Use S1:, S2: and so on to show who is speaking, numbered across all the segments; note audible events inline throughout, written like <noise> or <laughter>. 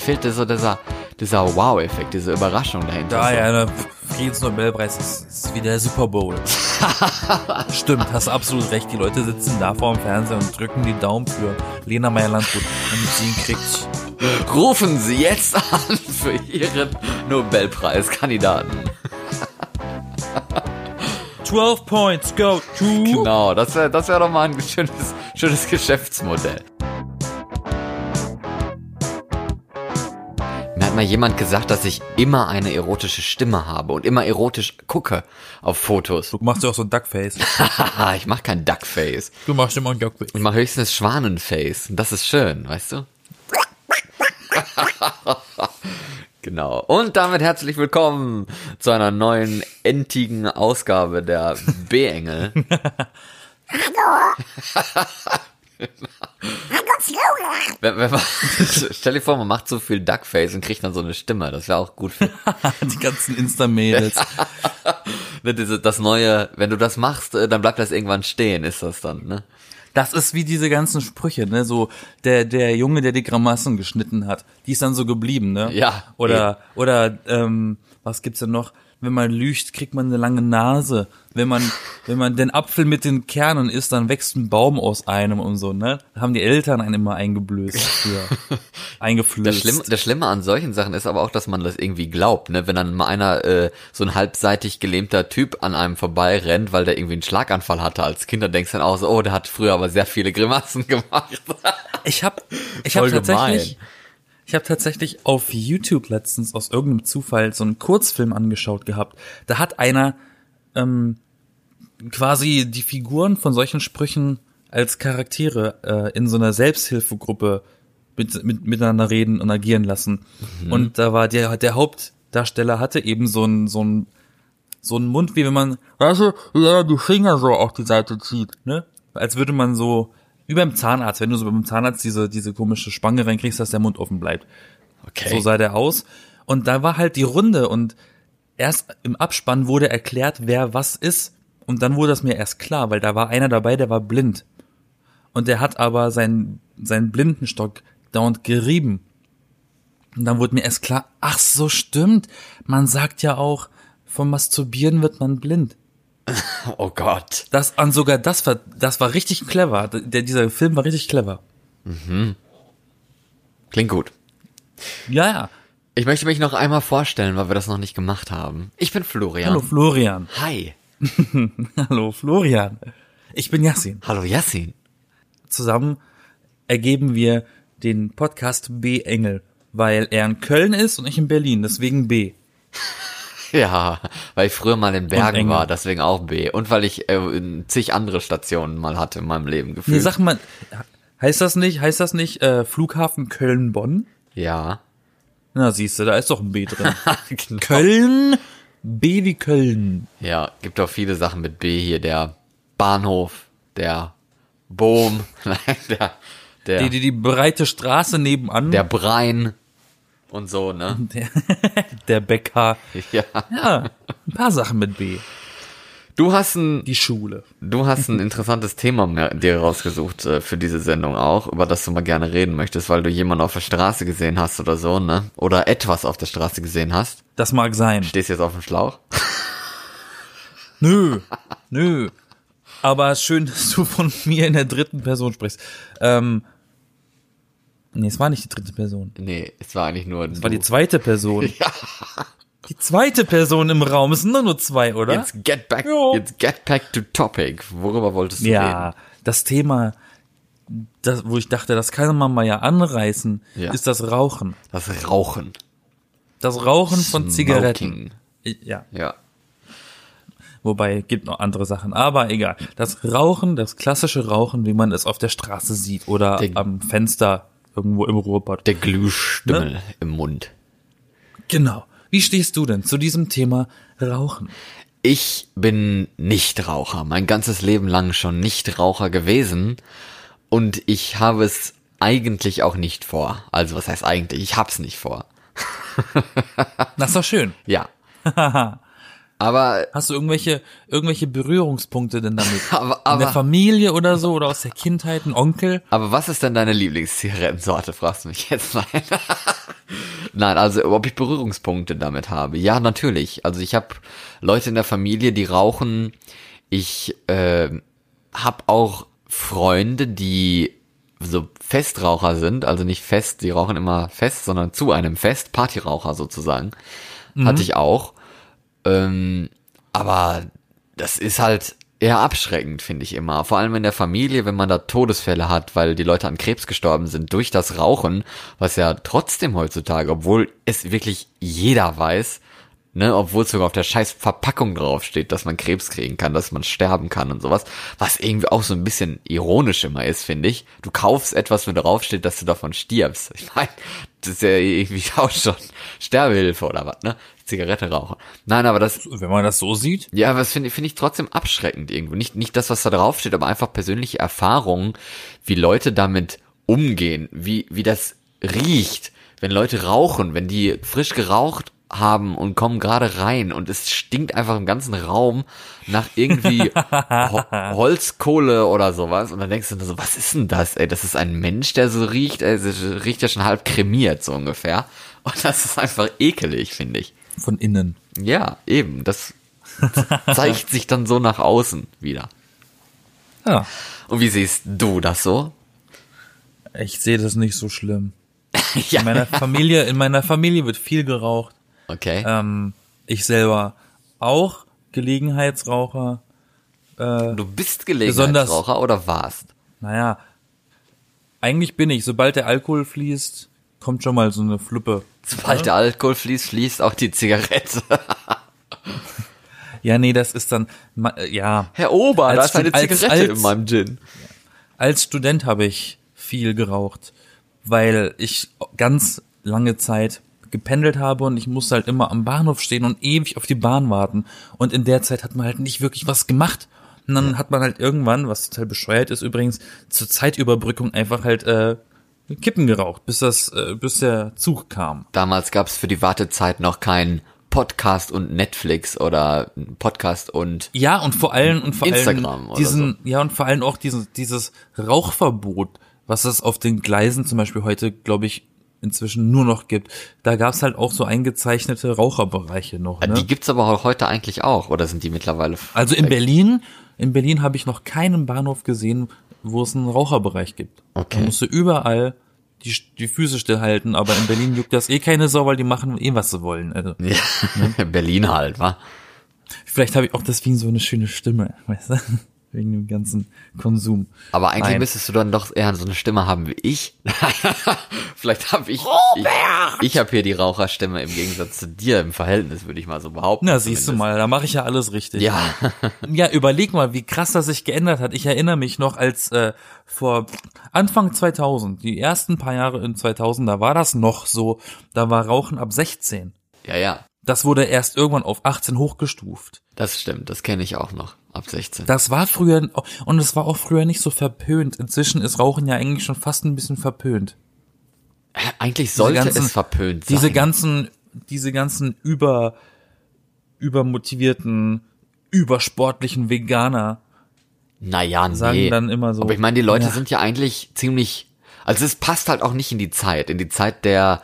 S1: Da fehlt so dieser, dieser Wow-Effekt, diese Überraschung dahinter.
S2: Ja, ja, der Friedensnobelpreis ist, ist wie der Super Bowl. <laughs> Stimmt, hast absolut recht. Die Leute sitzen da vor dem Fernseher und drücken die Daumen für Lena Meyer-Landrut, damit sie ihn kriegt.
S1: Rufen Sie jetzt an für Ihren Nobelpreiskandidaten. <laughs>
S2: 12 points go to...
S1: Genau, das wäre das wär doch mal ein schönes, schönes Geschäftsmodell. Mal jemand gesagt, dass ich immer eine erotische Stimme habe und immer erotisch gucke auf Fotos.
S2: Du machst ja auch so ein Duckface. <laughs>
S1: Ich mache kein Duckface.
S2: Du machst immer ein Duckface.
S1: Ich mache höchstens Schwanenface. Und das ist schön, weißt du? <laughs> genau. Und damit herzlich willkommen zu einer neuen entigen Ausgabe der B-Engel. <laughs> Wenn, wenn man, stell dir vor, man macht so viel Duckface und kriegt dann so eine Stimme. Das wäre auch gut für <laughs>
S2: Die ganzen Insta-Mädels. <laughs>
S1: das neue. Wenn du das machst, äh, dann bleibt das irgendwann stehen, ist das dann, ne?
S2: Das ist wie diese ganzen Sprüche, ne? So der der Junge, der die Grimassen geschnitten hat, die ist dann so geblieben, ne?
S1: Ja.
S2: Oder oder ähm, was gibt's denn noch? Wenn man lügt, kriegt man eine lange Nase. Wenn man wenn man den Apfel mit den Kernen isst, dann wächst ein Baum aus einem und so, ne? Da haben die Eltern einen immer eingeblößt früher. <laughs> Eingeflößt.
S1: Das Schlimme, das Schlimme an solchen Sachen ist aber auch, dass man das irgendwie glaubt, ne? Wenn dann mal einer, äh, so ein halbseitig gelähmter Typ an einem vorbeirennt, weil der irgendwie einen Schlaganfall hatte als Kind, dann denkst du dann auch so, oh, der hat früher aber sehr viele Grimassen <laughs> gemacht.
S2: Ich habe ich hab
S1: Voll
S2: tatsächlich
S1: gemein.
S2: Ich habe tatsächlich auf YouTube letztens aus irgendeinem Zufall so einen Kurzfilm angeschaut gehabt. Da hat einer ähm, quasi die Figuren von solchen Sprüchen als Charaktere äh, in so einer Selbsthilfegruppe mit, mit, miteinander reden und agieren lassen. Und da war der der Hauptdarsteller hatte eben so ein so ein so einen Mund, wie wenn man, weißt du, ja, die Finger so auf die Seite zieht, ne? Als würde man so, wie beim Zahnarzt, wenn du so beim Zahnarzt diese, diese komische Spange reinkriegst, dass der Mund offen bleibt.
S1: Okay.
S2: So sah der aus. Und da war halt die Runde und erst im Abspann wurde erklärt, wer was ist. Und dann wurde das mir erst klar, weil da war einer dabei, der war blind. Und der hat aber seinen, seinen Blindenstock dauernd gerieben. Und dann wurde mir erst klar, ach so stimmt. Man sagt ja auch, vom Masturbieren wird man blind. <laughs>
S1: oh Gott.
S2: Das an sogar das war das war richtig clever. Der dieser Film war richtig clever.
S1: Klingt gut.
S2: Ja, ja.
S1: Ich möchte mich noch einmal vorstellen, weil wir das noch nicht gemacht haben. Ich bin Florian.
S2: Hallo Florian.
S1: Hi. <laughs>
S2: Hallo Florian. Ich bin Yassin.
S1: Hallo Yassin.
S2: Zusammen ergeben wir den Podcast B Engel, weil er in Köln ist und ich in Berlin, deswegen B. <laughs> <laughs>
S1: Ja, weil ich früher mal in Bergen war, deswegen auch B. Und weil ich äh, zig andere Stationen mal hatte in meinem Leben
S2: Nee,
S1: gefühlt.
S2: sag mal, heißt das nicht, heißt das nicht äh, Flughafen Köln-Bonn?
S1: ja.
S2: Na, siehst du, da ist doch ein B <laughs> drin.
S1: genau.
S2: Köln, B wie Köln.
S1: Ja, gibt auch viele Sachen mit B hier. Der Bahnhof, der Boom, <laughs> nein, der, der,
S2: Die, die, die breite Straße nebenan.
S1: der Brein und so, ne? <laughs>
S2: der, der Bäcker. <laughs>
S1: Ja.
S2: Ja, ein paar Sachen mit B.
S1: Du hast ein,
S2: Die Schule.
S1: du hast ein <laughs> interessantes Thema dir rausgesucht äh, für diese Sendung auch, über das du mal gerne reden möchtest, weil du jemanden auf der Straße gesehen hast oder so, ne? Oder etwas auf der Straße gesehen hast.
S2: Das mag sein.
S1: Stehst jetzt auf dem Schlauch?
S2: Nö, nö. Aber schön, dass du von mir in der dritten Person sprichst. Ähm, nee, es war nicht die dritte Person.
S1: Nee, es war eigentlich nur
S2: Es war die zweite Person. <laughs> Die zweite Person im Raum. Es sind nur, nur zwei, oder?
S1: Jetzt get back,
S2: Ja.
S1: jetzt get back to topic. Worüber wolltest du
S2: ja,
S1: reden?
S2: das Thema, das, wo ich dachte, das kann man mal ja anreißen,
S1: Ja.
S2: ist das Rauchen.
S1: Das Rauchen.
S2: Das Rauchen von Zigaretten.
S1: Smoking.
S2: Ja,
S1: Ja.
S2: wobei gibt noch andere Sachen, aber egal. Das Rauchen, das klassische Rauchen, wie man es auf der Straße sieht oder
S1: Der-
S2: am Fenster irgendwo im Ruhrpott.
S1: Der Glühstümmel
S2: Ne?
S1: im Mund.
S2: Genau. Wie stehst du denn zu diesem Thema Rauchen?
S1: Ich bin Nichtraucher, mein ganzes Leben lang schon Nichtraucher gewesen und ich habe es eigentlich auch nicht vor. Also was heißt eigentlich? Ich hab's nicht vor. <laughs>
S2: Das ist doch schön.
S1: Ja. <laughs> Aber,
S2: Hast du irgendwelche, irgendwelche Berührungspunkte denn damit? <laughs>
S1: aber,
S2: In der
S1: aber,
S2: Familie oder so oder aus der Kindheit, ein Onkel?
S1: aber was ist denn deine Lieblingszigarettensorte, fragst du mich jetzt mal. <laughs> Nein, also ob ich Berührungspunkte damit habe. Ja, natürlich. Also ich habe Leute in der Familie, die rauchen. Ich äh, habe auch Freunde, die so Festraucher sind, also nicht fest, die rauchen immer fest, sondern zu einem Fest, Partyraucher sozusagen. Hatte ich auch. Ähm, aber das ist halt eher abschreckend, finde ich immer. Vor allem in der Familie, wenn man da Todesfälle hat, weil die Leute an Krebs gestorben sind durch das Rauchen, was ja trotzdem heutzutage, obwohl es wirklich jeder weiß, ne, obwohl es sogar auf der scheiß Verpackung draufsteht, dass man Krebs kriegen kann, dass man sterben kann und sowas, was irgendwie auch so ein bisschen ironisch immer ist, finde ich. Du kaufst etwas, wo draufsteht, dass du davon stirbst. Ich meine, das ist ja irgendwie <laughs> auch schon Sterbehilfe oder was, ne? Zigarette rauchen. Nein, aber das,
S2: Wenn man das so sieht.
S1: ja, aber das finde finde ich trotzdem abschreckend irgendwo. Nicht, nicht das, was da draufsteht, aber einfach persönliche Erfahrungen, wie Leute damit umgehen, wie, wie das riecht, wenn Leute rauchen, wenn die frisch geraucht haben und kommen gerade rein und es stinkt einfach im ganzen Raum nach irgendwie Ho <laughs> Holzkohle oder sowas und dann denkst du nur so, was ist denn das, ey, das ist ein Mensch, der so riecht, ey, das riecht ja schon halb kremiert, so ungefähr. Und das ist einfach ekelig, finde ich.
S2: Von innen.
S1: Ja, eben. Das zeigt <laughs> sich dann so nach außen wieder.
S2: Ja.
S1: Und wie siehst du das so?
S2: Ich sehe das nicht so schlimm.
S1: ja. <laughs>
S2: In meiner Familie, in meiner Familie wird viel geraucht.
S1: Okay.
S2: Ähm, ich selber auch Gelegenheitsraucher. Äh,
S1: du bist Gelegenheitsraucher oder warst?
S2: naja, eigentlich bin ich. Sobald der Alkohol fließt, kommt schon mal so eine Fluppe.
S1: Sobald der Alkohol fließt, fließt auch die Zigarette. <laughs>
S2: Ja, nee, das ist dann, äh, ja.
S1: Herr Ober,
S2: Als
S1: da ist eine
S2: als-
S1: Zigarette
S2: als-
S1: in meinem Gin.
S2: Als Student habe ich viel geraucht, weil ich ganz lange Zeit gependelt habe und ich musste halt immer am Bahnhof stehen und ewig auf die Bahn warten. Und in der Zeit hat man halt nicht wirklich was gemacht. Und dann hat man halt irgendwann, was total bescheuert ist übrigens, zur Zeitüberbrückung einfach halt äh, Kippen geraucht, bis das, äh, bis der Zug kam.
S1: Damals gab es für die Wartezeit noch kein Podcast und Netflix oder Podcast und
S2: Ja, und vor allem und vor
S1: Instagram
S2: allem diesen, ja und vor allem auch diesen, dieses Rauchverbot, was es auf den Gleisen zum Beispiel heute, glaube ich, inzwischen nur noch gibt. Da gab's halt auch so eingezeichnete Raucherbereiche noch. Ne?
S1: die gibt's aber heute eigentlich auch oder sind die mittlerweile?
S2: also in Berlin, in Berlin habe ich noch keinen Bahnhof gesehen, wo es einen Raucherbereich gibt.
S1: Okay.
S2: Da musst du überall die, die Füße stillhalten, aber in Berlin juckt das eh keine Sau, weil die machen eh, was sie wollen. Also,
S1: Ja, <laughs> Berlin halt, wa?
S2: vielleicht habe ich auch deswegen so eine schöne Stimme, weißt du? Wegen dem ganzen Konsum.
S1: Aber eigentlich
S2: Nein.
S1: müsstest du dann doch eher so eine Stimme haben wie ich. <laughs> Vielleicht habe ich, ich, ich habe hier die Raucherstimme im Gegensatz zu dir im Verhältnis, würde ich mal so behaupten.
S2: Na, siehst du
S1: zumindest.
S2: mal, da mache ich ja alles richtig.
S1: Ja, <laughs>
S2: Ja, überleg mal, wie krass das sich geändert hat. Ich erinnere mich noch, als äh, vor Anfang 2000, die ersten paar Jahre in 2000, da war das noch so, da war Rauchen ab 16.
S1: ja, ja.
S2: Das wurde erst irgendwann auf 18 hochgestuft.
S1: Das stimmt, das kenne ich auch noch. Ab 16.
S2: Das war früher, und es war auch früher nicht so verpönt. Inzwischen ist Rauchen ja eigentlich schon fast ein bisschen verpönt.
S1: Eigentlich sollte
S2: ganzen-
S1: es verpönt sein.
S2: Diese ganzen, diese ganzen über, übermotivierten, übersportlichen Veganer,
S1: naja, nee.
S2: sagen dann immer so.
S1: Aber ich meine, die Leute
S2: Ja.
S1: sind ja eigentlich ziemlich, also es passt halt auch nicht in die Zeit, in die Zeit der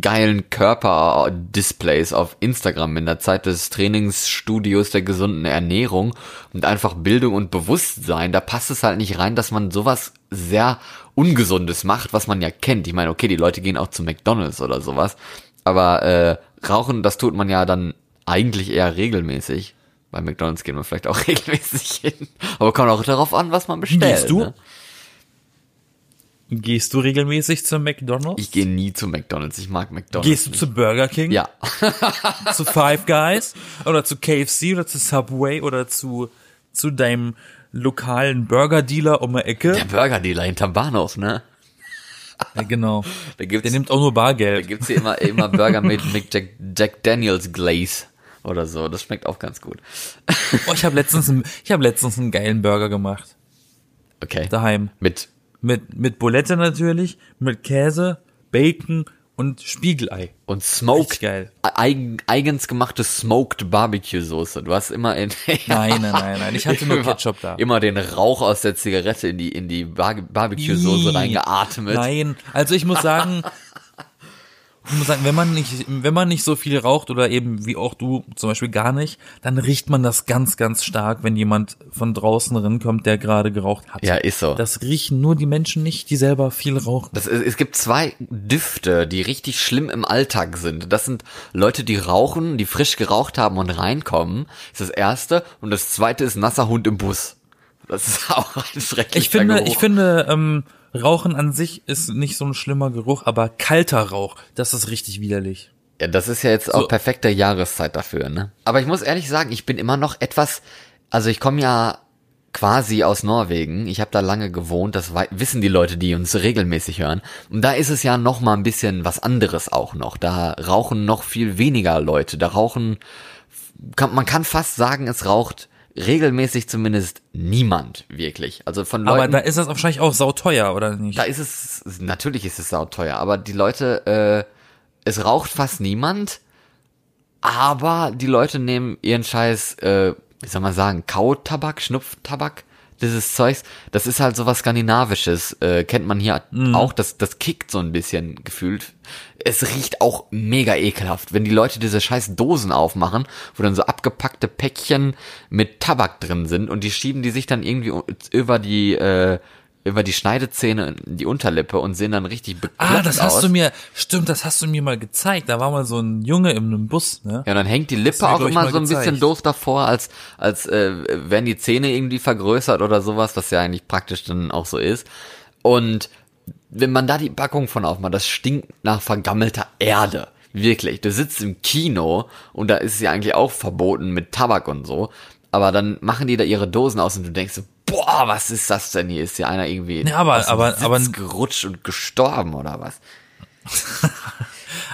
S1: geilen Körperdisplays auf Instagram, in der Zeit des Trainingsstudios der gesunden Ernährung und einfach Bildung und Bewusstsein, da passt es halt nicht rein, dass man sowas sehr Ungesundes macht, was man ja kennt. Ich meine, okay, die Leute gehen auch zu McDonalds oder sowas, aber äh, Rauchen, das tut man ja dann eigentlich eher regelmäßig. Bei McDonalds gehen wir vielleicht auch <laughs> regelmäßig hin. Aber kommt auch darauf an, was man bestellt.
S2: Gehst du?
S1: Ne?
S2: Gehst du regelmäßig zu McDonald's?
S1: Ich gehe nie zu McDonalds. Ich mag McDonalds.
S2: Gehst du
S1: nicht.
S2: zu Burger King?
S1: Ja. <laughs>
S2: Zu Five Guys? Oder zu KFC oder zu Subway oder zu, zu deinem lokalen Burger-Dealer um die Ecke?
S1: Der Burger-Dealer hinterm Bahnhof, ne?
S2: Ja, genau.
S1: Da gibt's,
S2: Der nimmt auch nur
S1: da
S2: Bargeld.
S1: gibt's hier immer, immer Burger mit, mit Jack, Jack Daniels Glaze oder so. Das schmeckt auch ganz gut.
S2: Oh, ich habe letztens, einen- ich habe letztens einen geilen Burger gemacht.
S1: Okay.
S2: Daheim.
S1: Mit,
S2: Mit, mit Bulette natürlich, mit Käse, Bacon und Spiegelei.
S1: und smoked,
S2: geil.
S1: eigen, eigens gemachte smoked Barbecue Soße. Du hast immer in, <laughs>
S2: Nein, nein, nein, nein. Ich hatte nur Ketchup da.
S1: Immer den Rauch aus der Zigarette in die, in die Bar Barbecue Soße reingeatmet.
S2: Nein, also ich muss sagen, <laughs> ich muss sagen, wenn man nicht, wenn man nicht so viel raucht oder eben wie auch du zum Beispiel gar nicht, dann riecht man das ganz, ganz stark, wenn jemand von draußen rinkommt, der gerade geraucht hat.
S1: Ja, ist so.
S2: Das riechen nur die Menschen nicht, die selber viel rauchen.
S1: Das, ist- es gibt zwei Düfte, die richtig schlimm im Alltag sind. Das sind Leute, die rauchen, die frisch geraucht haben und reinkommen. Das ist das erste. Und das zweite ist nasser Hund im Bus. Das ist <laughs> auch ein schrecklicher
S2: Ich finde,
S1: Geruch.
S2: ich finde, ähm, Rauchen an sich ist nicht so ein schlimmer Geruch, aber kalter Rauch, das ist richtig widerlich.
S1: Ja, das ist ja jetzt auch perfekte Jahreszeit dafür, ne? Aber ich muss ehrlich sagen, ich bin immer noch etwas, also ich komme ja quasi aus Norwegen. Ich habe da lange gewohnt, das wissen die Leute, die uns regelmäßig hören. Und da ist es ja noch mal ein bisschen was anderes auch noch. Da rauchen noch viel weniger Leute. Da rauchen, kann, man kann fast sagen, es raucht regelmäßig zumindest niemand wirklich. Also von Leuten.
S2: Aber da ist das wahrscheinlich auch sauteuer, oder nicht?
S1: Da ist es, natürlich ist es sauteuer, aber die Leute, äh, es raucht fast niemand, aber die Leute nehmen ihren Scheiß, äh, wie soll man sagen, Kautabak, Schnupftabak, dieses Zeugs, das ist halt sowas Skandinavisches, äh, kennt man hier auch, das, das kickt so ein bisschen gefühlt. Es riecht auch mega ekelhaft, wenn die Leute diese scheiß Dosen aufmachen, wo dann so abgepackte Päckchen mit Tabak drin sind und die schieben die sich dann irgendwie über die, äh, über die Schneidezähne in die Unterlippe und sehen dann richtig
S2: ah, das hast
S1: aus.
S2: du mir, stimmt, das hast du mir mal gezeigt. Da war mal so ein Junge in einem Bus, ne?
S1: Ja, dann hängt die Lippe
S2: mir,
S1: auch immer so ein bisschen
S2: gezeigt.
S1: doof davor, als, als äh, werden die Zähne irgendwie vergrößert oder sowas, was ja eigentlich praktisch dann auch so ist. Und wenn man da die Packung von aufmacht, das stinkt nach vergammelter Erde. Wirklich. Du sitzt im Kino und da ist es ja eigentlich auch verboten mit Tabak und so. Aber dann machen die da ihre Dosen aus und du denkst so, boah, was ist das denn hier? Ist ja einer irgendwie
S2: Ja, aber- aber- aber-
S1: gerutscht und gestorben oder was? <laughs>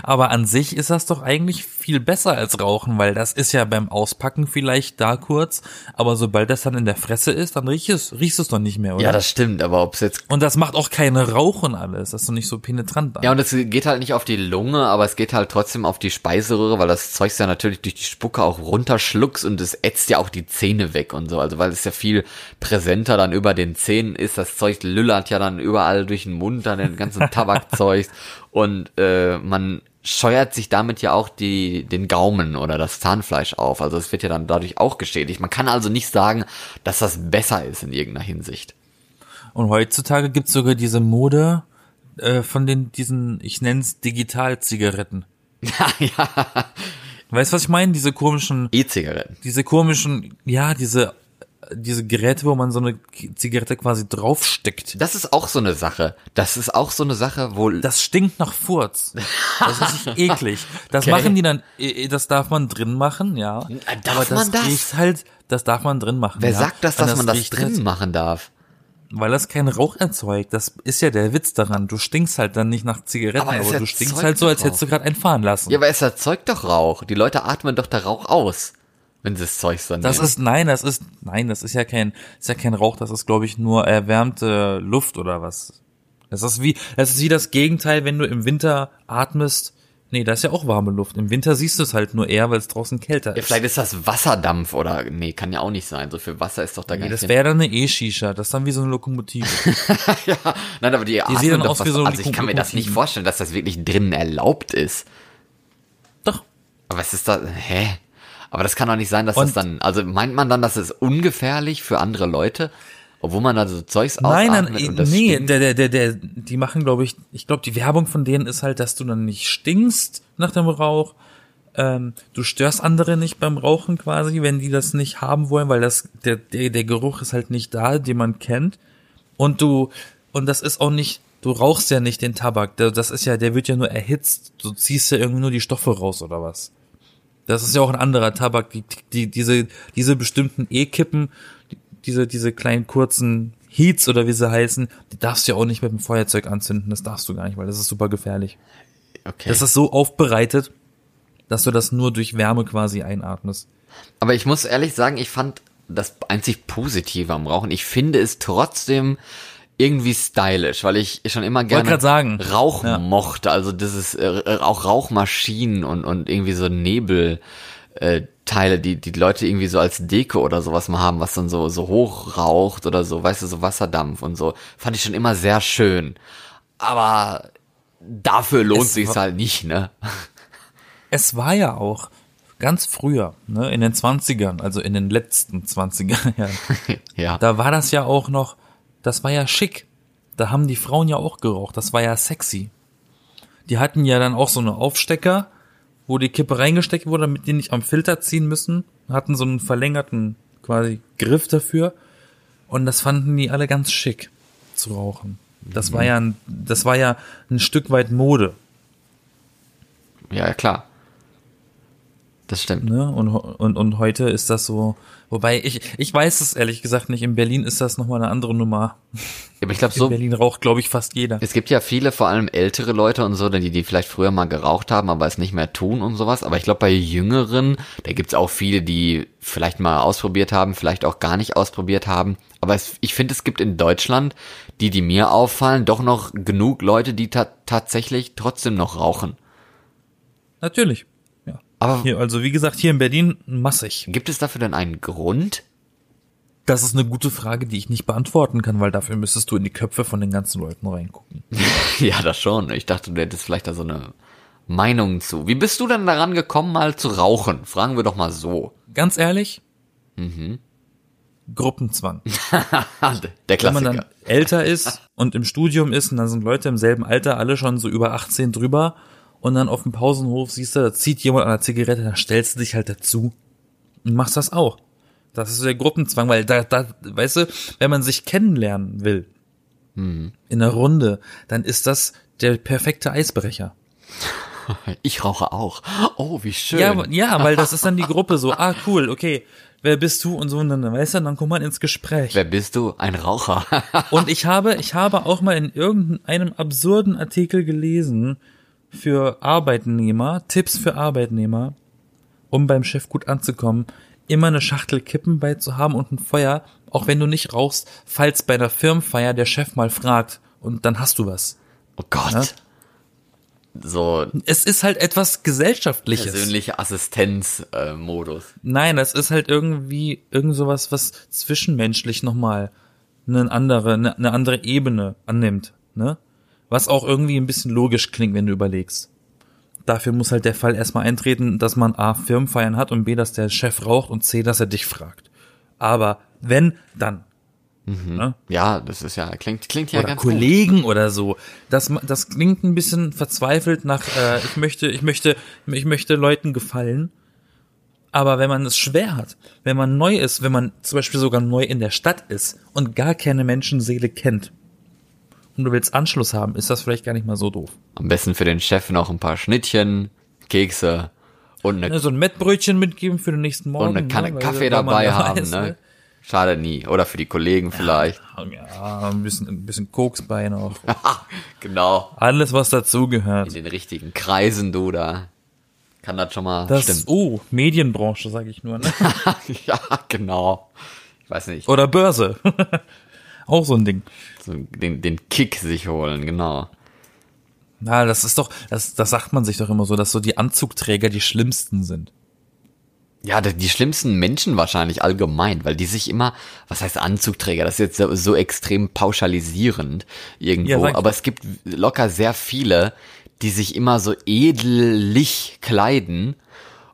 S2: Aber an sich ist das doch eigentlich viel besser als Rauchen, weil das ist ja beim Auspacken vielleicht da kurz, aber sobald das dann in der Fresse ist, dann riechst es, riechst es doch nicht mehr, oder?
S1: Ja, das stimmt, aber ob's jetzt
S2: und das macht auch keine Rauch und alles, das ist doch nicht so penetrant.
S1: Ja, und es geht halt nicht auf die Lunge, aber es geht halt trotzdem auf die Speiseröhre, weil das Zeug ja natürlich durch die Spucke auch runterschluckst und es ätzt ja auch die Zähne weg und so. Also weil es ja viel präsenter dann über den Zähnen ist. Das Zeug lüllert ja dann überall durch den Mund, dann den ganzen <laughs> Tabakzeug. und äh, man scheuert sich damit ja auch die, den Gaumen oder das Zahnfleisch auf. Also es wird ja dann dadurch auch geschädigt. Man kann also nicht sagen, dass das besser ist in irgendeiner Hinsicht.
S2: Und heutzutage gibt's sogar diese Mode äh, von den diesen, ich nenn's Digital-Zigaretten.
S1: Ja, <laughs> ja.
S2: Weißt du, was ich meine? Diese komischen,
S1: E-Zigaretten.
S2: diese komischen, ja, diese diese Geräte, wo man so eine Zigarette quasi draufsteckt.
S1: Das ist auch so eine Sache. Das ist auch so eine Sache, wo
S2: Das stinkt nach Furz. Das ist <laughs> eklig. Das
S1: Okay.
S2: machen die dann, das darf man drin machen, ja.
S1: Darf
S2: Aber das
S1: man das?
S2: riecht halt, das darf man drin machen.
S1: Wer
S2: ja.
S1: sagt das, dass man das drin
S2: halt-
S1: machen darf?
S2: Weil das keinen Rauch erzeugt. Das ist ja der Witz daran. Du stinkst halt dann nicht nach Zigaretten,
S1: Aber
S2: aber, du stinkst halt so, als hättest du gerade einen fahren lassen.
S1: Ja, aber es erzeugt doch Rauch. Die Leute atmen doch der Rauch aus, wenn sie das Zeug dann
S2: Das
S1: nehmen.
S2: ist, nein, das ist, nein, das ist ja kein, ist ja kein Rauch, das ist, glaube ich, nur erwärmte Luft oder was. Das ist wie, das ist wie das Gegenteil, wenn du im Winter atmest. Nee, da ist ja auch warme Luft. Im Winter siehst du es halt nur eher, weil es draußen kälter
S1: ja,
S2: ist.
S1: vielleicht ist das Wasserdampf oder nee, kann ja auch nicht sein. So viel Wasser ist doch da gar
S2: Nee, das
S1: nicht.
S2: wäre dann eine E-Shisha. Das ist dann wie so eine Lokomotive. <laughs>
S1: ja, nein, aber die, atmen
S2: sehen dann aus wie so
S1: Also ich kann mir das nicht vorstellen, dass das wirklich drinnen erlaubt ist.
S2: Doch.
S1: Aber was ist da? Hä? Aber das kann doch nicht sein, dass das
S2: Und-
S1: dann. Also meint man dann, das ist ungefährlich für andere Leute, obwohl man da so Zeugs
S2: Nein, nein,
S1: und das
S2: nee,
S1: stinkt?
S2: der, der, der, der, die machen, glaube ich, ich glaube, die Werbung von denen ist halt, dass du dann nicht stinkst nach dem Rauch. Ähm, du störst andere nicht beim Rauchen quasi, wenn die das nicht haben wollen, weil das, der, der, der Geruch ist halt nicht da, den man kennt. Und du, und das ist auch nicht, du rauchst ja nicht den Tabak. Das ist ja, der wird ja nur erhitzt. Du ziehst ja irgendwie nur die Stoffe raus oder was. Das ist ja auch ein anderer Tabak. Die, die, diese, diese bestimmten E-Kippen, die- diese, diese kleinen kurzen Heats oder wie sie heißen, die darfst du ja auch nicht mit dem Feuerzeug anzünden. Das darfst du gar nicht, weil das ist super gefährlich.
S1: Okay.
S2: Das ist so aufbereitet, dass du das nur durch Wärme quasi einatmest.
S1: Aber ich muss ehrlich sagen, ich fand das einzig Positive am Rauchen. Ich finde es trotzdem irgendwie stylisch, weil ich schon immer gerne
S2: sagen.
S1: Rauch
S2: Ja.
S1: mochte. Also das ist äh, auch Rauchmaschinen und, und irgendwie so Nebel. Äh, Teile, die die Leute irgendwie so als Deko oder sowas mal haben, was dann so so hoch raucht oder so, weißt du, so Wasserdampf und so, fand ich schon immer sehr schön. Aber dafür lohnt
S2: Es
S1: sich's halt nicht, ne?
S2: Es war ja auch ganz früher, ne, in den 20ern, also in den letzten 20er <laughs> Jahren, <laughs>
S1: ja.
S2: da war das ja auch noch, das war ja schick. Da haben die Frauen ja auch geraucht, das war ja sexy. Die hatten ja dann auch so eine Aufstecker, wo die Kippe reingesteckt wurde, damit die nicht am Filter ziehen müssen, hatten so einen verlängerten quasi Griff dafür und das fanden die alle ganz schick zu rauchen. Das war ja ein, das war ja ein Stück weit Mode.
S1: ja, klar. Das stimmt.
S2: Ne? Und, und, und heute ist das so, wobei ich, ich weiß es ehrlich gesagt nicht. In Berlin ist das nochmal eine andere Nummer.
S1: Aber ich glaube,
S2: In
S1: so,
S2: Berlin raucht, glaube ich, fast jeder.
S1: es gibt ja viele, vor allem ältere Leute und so, die, die vielleicht früher mal geraucht haben, aber es nicht mehr tun und sowas. Aber ich glaube, bei Jüngeren, da gibt's auch viele, die vielleicht mal ausprobiert haben, vielleicht auch gar nicht ausprobiert haben. Aber es, ich finde, es gibt in Deutschland, die, die mir auffallen, doch noch genug Leute, die ta tatsächlich trotzdem noch rauchen.
S2: Natürlich.
S1: Aber
S2: Hier, also wie gesagt, hier in Berlin massig.
S1: gibt es dafür denn einen Grund?
S2: Das ist eine gute Frage, die ich nicht beantworten kann, weil dafür müsstest du in die Köpfe von den ganzen Leuten reingucken. <laughs>
S1: Ja, das schon. Ich dachte, du hättest vielleicht da so eine Meinung zu. Wie bist du denn daran gekommen, mal zu rauchen? Fragen wir doch mal so.
S2: Ganz ehrlich?
S1: Mhm.
S2: Gruppenzwang. <laughs>
S1: Der
S2: Wenn man
S1: Klassiker.
S2: dann älter ist und im Studium ist und dann sind Leute im selben Alter alle schon so über 18 drüber und dann auf dem Pausenhof siehst du, da zieht jemand an der Zigarette, dann stellst du dich halt dazu und machst das auch. Das ist der Gruppenzwang, weil da, da, weißt du, wenn man sich kennenlernen will
S1: Mhm.
S2: in der Runde, dann ist das der perfekte Eisbrecher. <laughs>
S1: Ich rauche auch. Oh, wie schön.
S2: Ja, ja, weil das ist dann die <laughs> Gruppe so, ah cool, okay, wer bist du und so und dann, weißt du, dann kommt man ins Gespräch.
S1: Wer bist du? Ein Raucher.
S2: Und ich habe, ich habe auch mal in irgendeinem absurden Artikel gelesen für Arbeitnehmer, Tipps für Arbeitnehmer, um beim Chef gut anzukommen, immer eine Schachtel Kippen bei zu haben und ein Feuer, auch wenn du nicht rauchst, falls bei einer Firmenfeier der Chef mal fragt und dann hast du was.
S1: Oh Gott.
S2: Ja?
S1: So
S2: Es ist halt etwas Gesellschaftliches.
S1: persönliche Assistenzmodus.
S2: Nein, das ist halt irgendwie irgend sowas, was zwischenmenschlich nochmal eine andere, eine, eine andere Ebene annimmt, ne? Was auch irgendwie ein bisschen logisch klingt, wenn du überlegst. Dafür muss halt der Fall erstmal eintreten, dass man A, Firmenfeiern hat und B, dass der Chef raucht und C, dass er dich fragt. Aber wenn, dann. Ne?
S1: ja, das ist ja, klingt, klingt ja
S2: Oder
S1: ganz gut.
S2: Kollegen oder so. Das, das klingt ein bisschen verzweifelt nach, äh, ich möchte, ich möchte, ich möchte Leuten gefallen. Aber wenn man es schwer hat, wenn man neu ist, wenn man zum Beispiel sogar neu in der Stadt ist und gar keine Menschenseele kennt und du willst Anschluss haben, ist das vielleicht gar nicht mal so doof.
S1: Am besten für den Chef noch ein paar Schnittchen, Kekse und eine,
S2: Ne, so ein Mettbrötchen mitgeben für den nächsten Morgen.
S1: und eine Kanne
S2: ne,
S1: Kaffee dabei
S2: ja
S1: haben,
S2: weiß,
S1: ne? Schadet nie. Oder für die Kollegen vielleicht. <laughs>
S2: Ja, ein bisschen, ein bisschen Koks bei noch. <laughs>
S1: genau.
S2: Alles, was dazugehört.
S1: In den richtigen Kreisen, du da. Kann das schon mal
S2: Das,
S1: stimmen.
S2: oh, Medienbranche, sage ich nur. Ne? <laughs>
S1: ja, genau. Ich weiß nicht.
S2: Oder Börse. Auch so ein Ding.
S1: So den, den Kick sich holen, genau.
S2: Na, das ist doch, das, das sagt man sich doch immer so, dass so die Anzugträger die schlimmsten sind.
S1: Ja, die die schlimmsten Menschen wahrscheinlich allgemein, weil die sich immer, was heißt Anzugträger, das ist jetzt so, extrem pauschalisierend irgendwo,
S2: Ja,
S1: aber es gibt locker sehr viele, die sich immer so edelig kleiden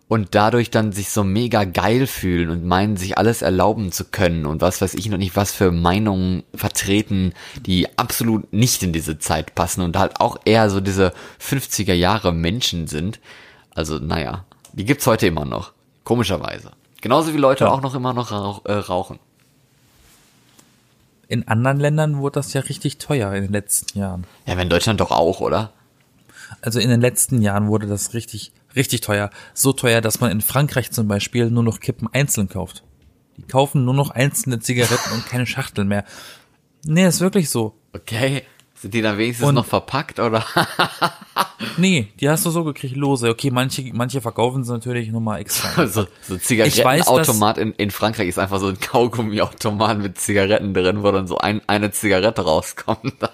S1: und dadurch dann sich so mega geil fühlen und meinen, sich alles erlauben zu können und was weiß ich noch nicht, was für Meinungen vertreten, die absolut nicht in diese Zeit passen und halt auch eher so diese 50er Jahre Menschen sind. Also, naja, die gibt's heute immer noch. Komischerweise. Genauso wie Leute
S2: Ja.
S1: auch noch immer noch rauch, äh, rauchen.
S2: In anderen Ländern wurde das ja richtig teuer in den letzten Jahren.
S1: Ja, aber in Deutschland doch auch, oder?
S2: Also in den letzten Jahren wurde das richtig, richtig teuer. So teuer, dass man in Frankreich zum Beispiel nur noch Kippen einzeln kauft. Die kaufen nur noch einzelne Zigaretten und keine Schachtel mehr. Nee, ist wirklich so.
S1: Okay. Sind die dann wenigstens
S2: Und-
S1: noch verpackt, oder? <laughs>
S2: Nee, die hast du so gekriegt, lose. Okay, manche, manche verkaufen sie natürlich nochmal extra.
S1: so, so
S2: Ich weiß,
S1: Zigarettenautomat in, in Frankreich ist einfach so ein Kaugummiautomat mit Zigaretten drin, wo dann so ein, eine Zigarette rauskommt. <laughs>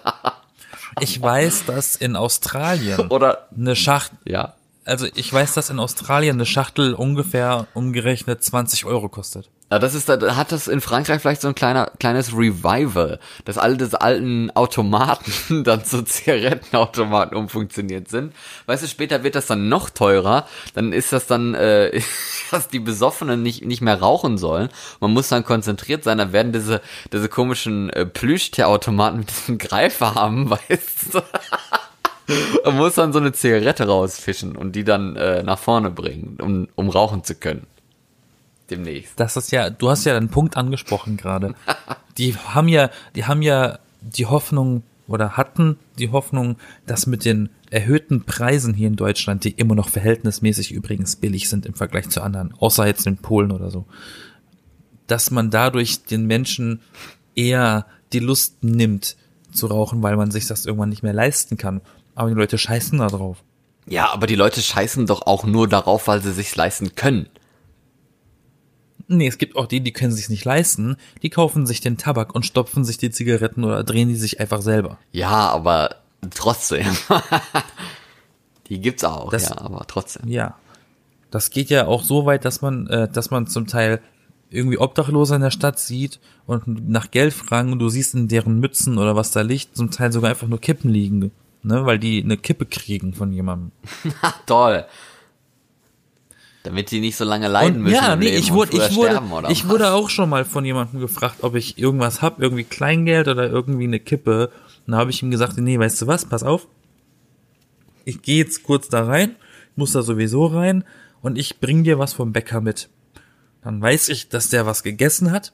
S2: Ich weiß, dass in Australien
S1: oder,
S2: eine Schachtel,
S1: ja.
S2: Also ich weiß, dass in Australien eine Schachtel ungefähr umgerechnet 20 Euro kostet.
S1: Ja, das ist, da hat das in Frankreich vielleicht so ein kleiner, kleines Revival, dass alle des alten Automaten <laughs> dann zu Zigarettenautomaten umfunktioniert sind. Weißt du, später wird das dann noch teurer, dann ist das dann, äh, <laughs> dass die Besoffenen nicht, nicht mehr rauchen sollen. Man muss dann konzentriert sein, dann werden diese, diese komischen äh, Plüschtierautomaten mit diesem Greifer haben, <laughs> weißt du. <laughs> Man muss dann so eine Zigarette rausfischen und die dann äh, nach vorne bringen, um, um rauchen zu können demnächst.
S2: Das ist ja, du hast ja einen Punkt angesprochen gerade. <laughs> Die haben ja, die haben ja die Hoffnung oder hatten die Hoffnung, dass mit den erhöhten Preisen hier in Deutschland, die immer noch verhältnismäßig übrigens billig sind im Vergleich zu anderen, außer jetzt in Polen oder so, dass man dadurch den Menschen eher die Lust nimmt zu rauchen, weil man sich das irgendwann nicht mehr leisten kann. Aber die Leute scheißen da drauf.
S1: Ja, aber die Leute scheißen doch auch nur darauf, weil sie sich's leisten können.
S2: Nee, es gibt auch die, die können sich nicht leisten, die kaufen sich den Tabak und stopfen sich die Zigaretten oder drehen die sich einfach selber.
S1: Ja, aber trotzdem. <laughs> die gibt's auch,
S2: Das-
S1: ja, aber trotzdem.
S2: Ja. Das geht ja auch so weit, dass man, äh, dass man zum Teil irgendwie Obdachlose in der Stadt sieht und nach Geld fragen und du siehst in deren Mützen oder was da liegt, zum Teil sogar einfach nur Kippen liegen, ne, weil die eine Kippe kriegen von jemandem. <laughs>
S1: Toll. Damit die nicht so lange leiden
S2: Und,
S1: müssen.
S2: ja, nee, ich wurde, ich wurde, ich wurde auch schon mal von jemandem gefragt, ob ich irgendwas hab, irgendwie Kleingeld oder irgendwie eine Kippe. Und da habe ich ihm gesagt, nee, weißt du was, pass auf. Ich gehe jetzt kurz da rein, muss da sowieso rein und ich bring dir was vom Bäcker mit. Dann weiß ich, dass der was gegessen hat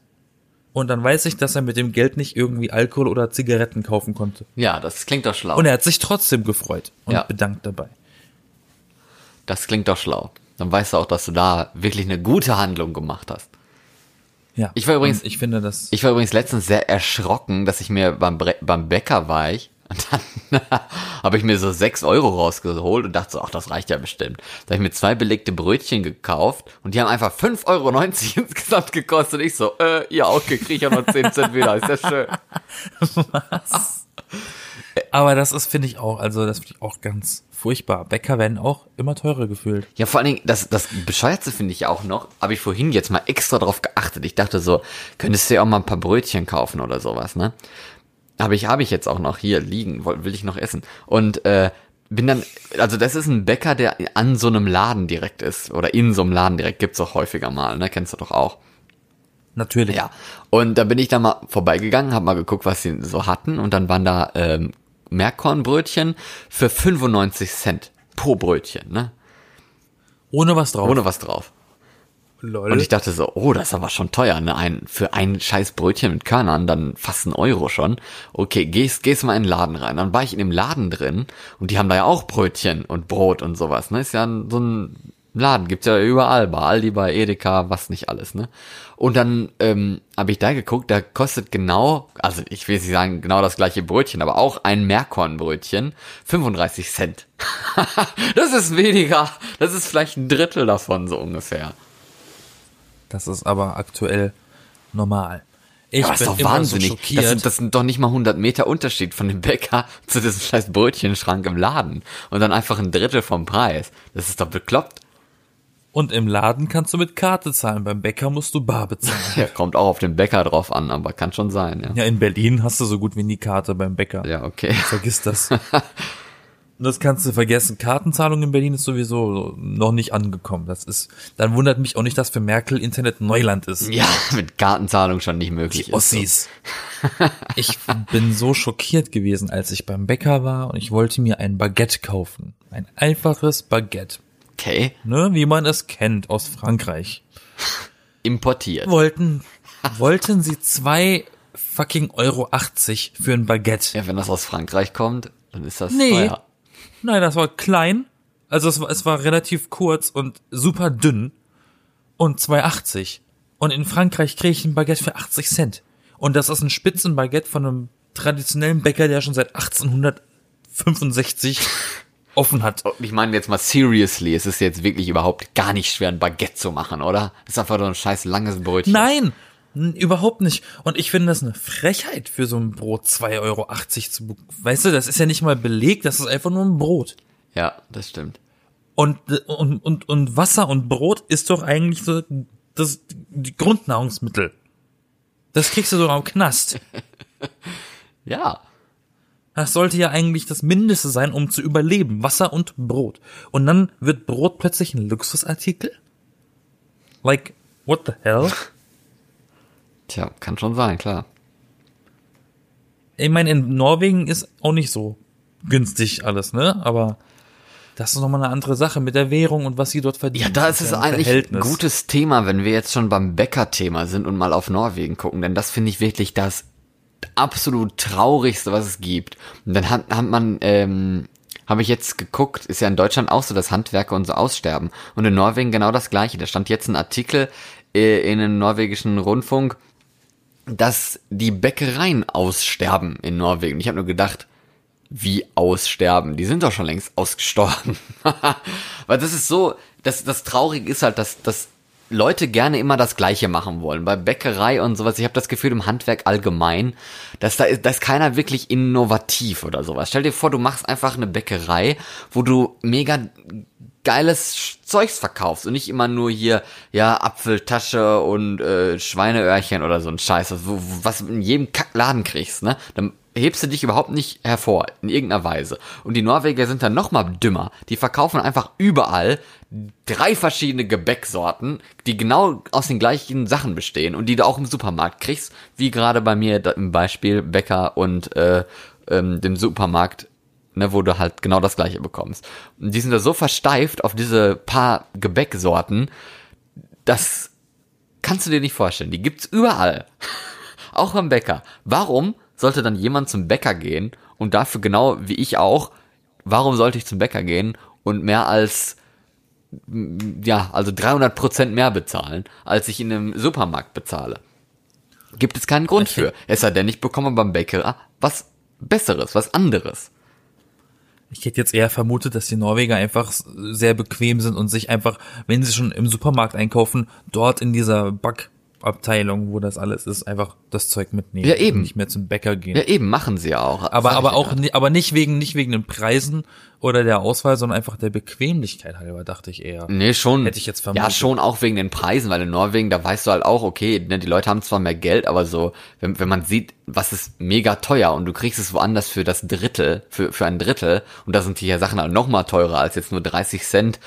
S2: und dann weiß ich, dass er mit dem Geld nicht irgendwie Alkohol oder Zigaretten kaufen konnte.
S1: Ja, das klingt doch schlau.
S2: Und er hat sich trotzdem gefreut und
S1: Ja.
S2: bedankt dabei.
S1: Das klingt doch schlau. Dann weißt du auch, dass du da wirklich eine gute Handlung gemacht hast.
S2: Ja.
S1: Ich war übrigens-
S2: ich finde das
S1: Ich war übrigens letztens sehr erschrocken, dass ich mir beim, Bre beim Bäcker war ich. Und dann <laughs> habe ich mir so sechs Euro rausgeholt und dachte so, ach, das reicht ja bestimmt. Da habe ich mir zwei belegte Brötchen gekauft und die haben einfach 5,90 Euro <laughs> insgesamt gekostet. Und ich so, äh, ja, okay, krieg ich ja noch 10 Cent wieder. Ist ja schön.
S2: Aber das ist, finde ich auch, also das finde ich auch ganz furchtbar. Bäcker werden auch immer teurer gefühlt.
S1: Ja, vor allen Dingen, das, das Bescheuerste finde ich auch noch, habe ich vorhin jetzt mal extra drauf geachtet. Ich dachte so, könntest du ja auch mal ein paar Brötchen kaufen oder sowas, ne? Habe ich, habe ich jetzt auch noch hier liegen, will ich noch essen. Und äh, bin dann, also das ist ein Bäcker, der an so einem Laden direkt ist. Oder in so einem Laden direkt, gibt's auch häufiger mal, ne? Kennst du doch auch.
S2: Natürlich.
S1: Ja. Und da bin ich dann mal vorbeigegangen, habe mal geguckt, was sie so hatten. Und dann waren da ähm, Meerkornbrötchen für 95 Cent pro Brötchen, ne?
S2: Ohne was drauf.
S1: Ohne was drauf.
S2: Lol.
S1: Und ich dachte so, oh, das ist aber schon teuer, ne? Ein, für ein scheiß Brötchen mit Körnern, dann fast ein Euro schon. Okay, gehst, gehst mal in den Laden rein. Dann war ich in dem Laden drin und die haben da ja auch Brötchen und Brot und sowas, ne? Ist ja ein, so ein Laden, gibt's ja überall, bei Aldi, bei Edeka, was nicht alles, ne? Und dann ähm, habe ich da geguckt, da kostet genau, also ich will nicht sagen genau das gleiche Brötchen, aber auch ein Meerkornbrötchen 35 Cent. <laughs> das ist weniger, das ist vielleicht ein Drittel davon so ungefähr.
S2: Das ist aber aktuell normal. Ich
S1: aber das ist
S2: bin
S1: doch wahnsinnig.
S2: so
S1: das,
S2: schockiert.
S1: sind, das sind doch nicht mal 100 Meter Unterschied von dem Bäcker <laughs> zu diesem scheiß Brötchenschrank im Laden. Und dann einfach ein Drittel vom Preis. Das ist doch bekloppt.
S2: Und im Laden kannst du mit Karte zahlen, beim Bäcker musst du bar bezahlen.
S1: Ja, kommt auch auf den Bäcker drauf an, aber kann schon sein, ja.
S2: ja, in Berlin hast du so gut wie nie Karte beim Bäcker.
S1: Ja, okay.
S2: Vergiss das. <laughs> Und das kannst du vergessen. Kartenzahlung in Berlin ist sowieso noch nicht angekommen. Das ist, dann wundert mich auch nicht, dass für Merkel Internet Neuland ist.
S1: Ja, mit Kartenzahlung schon nicht möglich.
S2: Die
S1: ist so.
S2: Ossis. <laughs> Ich bin so schockiert gewesen, als ich beim Bäcker war und ich wollte mir ein Baguette kaufen. Ein einfaches Baguette.
S1: Okay,
S2: Ne, wie man es kennt aus Frankreich.
S1: importiert.
S2: Wollten, wollten sie zwei fucking Euro 80 für ein Baguette.
S1: Ja, wenn das aus Frankreich kommt, dann ist das
S2: Nee.
S1: teuer.
S2: Nein, das war klein. Also es war, es war relativ kurz und super dünn. Und 2,80. Und in Frankreich kriege ich ein Baguette für 80 Cent. Und das ist ein Spitzenbaguette von einem traditionellen Bäcker, der schon seit 1865 <laughs> offen hat.
S1: Ich meine jetzt mal seriously, es ist jetzt wirklich überhaupt gar nicht schwer, ein Baguette zu machen, oder? Das ist einfach nur ein scheiß langes Brötchen.
S2: Nein, überhaupt nicht. Und ich finde das eine Frechheit für so ein Brot 2,80 Euro zu Weißt du, das ist ja nicht mal belegt, das ist einfach nur ein Brot.
S1: Ja, das stimmt.
S2: Und, und, und, und Wasser und Brot ist doch eigentlich so das die Grundnahrungsmittel. Das kriegst du sogar im Knast. <laughs>
S1: Ja.
S2: Das sollte ja eigentlich das Mindeste sein, um zu überleben. Wasser und Brot. Und dann wird Brot plötzlich ein Luxusartikel? Like, what the hell? <laughs>
S1: Tja, kann schon sein, klar.
S2: Ich meine, in Norwegen ist auch nicht so günstig alles, ne? Aber das ist nochmal eine andere Sache mit der Währung und was sie dort verdienen.
S1: Ja, da ist es eigentlich
S2: Verhältnis.
S1: ein gutes Thema, wenn wir jetzt schon beim Bäcker-Thema sind und mal auf Norwegen gucken, denn das finde ich wirklich das absolut traurigste, was es gibt. Und dann hat, hat man, ähm, habe ich jetzt geguckt, ist ja in Deutschland auch so, dass Handwerker und so aussterben. Und in Norwegen genau das gleiche. Da stand jetzt ein Artikel äh, in einem norwegischen Rundfunk, dass die Bäckereien aussterben in Norwegen. Ich habe nur gedacht, wie aussterben? Die sind doch schon längst ausgestorben. <laughs> Weil das ist so, das, das Traurige ist halt, dass, dass Leute gerne immer das Gleiche machen wollen. Bei Bäckerei und sowas, ich habe das Gefühl im Handwerk allgemein, dass da ist, da ist keiner wirklich innovativ oder sowas. Stell dir vor, du machst einfach eine Bäckerei, wo du mega geiles Zeugs verkaufst und nicht immer nur hier, ja, Apfeltasche und äh, Schweineöhrchen oder so ein Scheiß, was, was in jedem Kackladen kriegst, ne? Dann hebst du dich überhaupt nicht hervor, in irgendeiner Weise. Und die Norweger sind dann noch mal dümmer. Die verkaufen einfach überall drei verschiedene Gebäcksorten, die genau aus den gleichen Sachen bestehen und die du auch im Supermarkt kriegst, wie gerade bei mir im Beispiel Bäcker und äh, ähm, dem Supermarkt ne, wo du halt genau das gleiche bekommst. Und die sind da so versteift auf diese paar Gebäcksorten, das kannst du dir nicht vorstellen. Die gibt's überall. <laughs> auch beim Bäcker. Warum sollte dann jemand zum Bäcker gehen und dafür genau wie ich auch, warum sollte ich zum Bäcker gehen und mehr als mm, ja, also 300 Prozent mehr bezahlen, als ich in einem Supermarkt bezahle? Gibt es keinen Grund für. Es sei denn, ich bekomme beim Bäcker was Besseres, was anderes.
S2: Ich hätte jetzt eher vermutet, dass die Norweger einfach sehr bequem sind und sich einfach, wenn sie schon im Supermarkt einkaufen, dort in dieser Backabteilung, wo das alles ist, einfach das Zeug mitnehmen.
S1: Ja, eben.
S2: Und nicht mehr zum Bäcker gehen.
S1: Ja, eben, machen sie ja auch.
S2: aber aber auch ni- aber nicht wegen nicht wegen den Preisen oder der Auswahl, sondern einfach der Bequemlichkeit halber, dachte ich eher.
S1: Nee, schon.
S2: Hätte ich jetzt vermutet.
S1: Ja, schon auch wegen den Preisen, weil in Norwegen, da weißt du halt auch, okay, ne, die Leute haben zwar mehr Geld, aber so, wenn, wenn man sieht, was ist mega teuer und du kriegst es woanders für das Drittel, für, für ein Drittel, und da sind die ja Sachen halt noch mal teurer als jetzt nur 30 Cent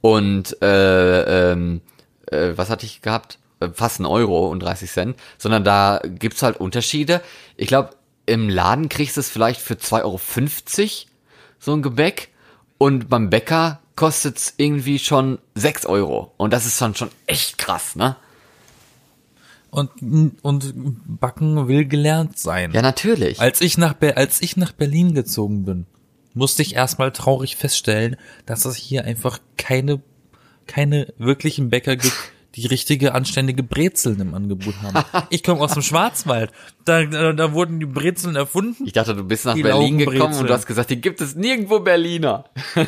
S1: und, äh, ähm, äh, was hatte ich gehabt? Äh, Fast ein Euro und 30 Cent, sondern da gibt's halt Unterschiede. Ich glaube, im Laden kriegst du es vielleicht für 2,50 Euro so ein Gebäck und beim Bäcker kostet's irgendwie schon 6 Euro. Und das ist dann schon echt krass, ne?
S2: Und und Backen will gelernt sein.
S1: Ja, natürlich.
S2: Als ich nach Be als ich nach Berlin gezogen bin, musste ich erstmal traurig feststellen, dass es hier einfach keine keine wirklichen Bäcker gibt, die richtige anständige Brezeln im Angebot haben. <laughs> Ich komme aus dem Schwarzwald. Da, da, da wurden die Brezeln erfunden.
S1: ich dachte, du bist nach
S2: Die
S1: Berlin gekommen und du hast gesagt, hier gibt es nirgendwo Berliner. <laughs>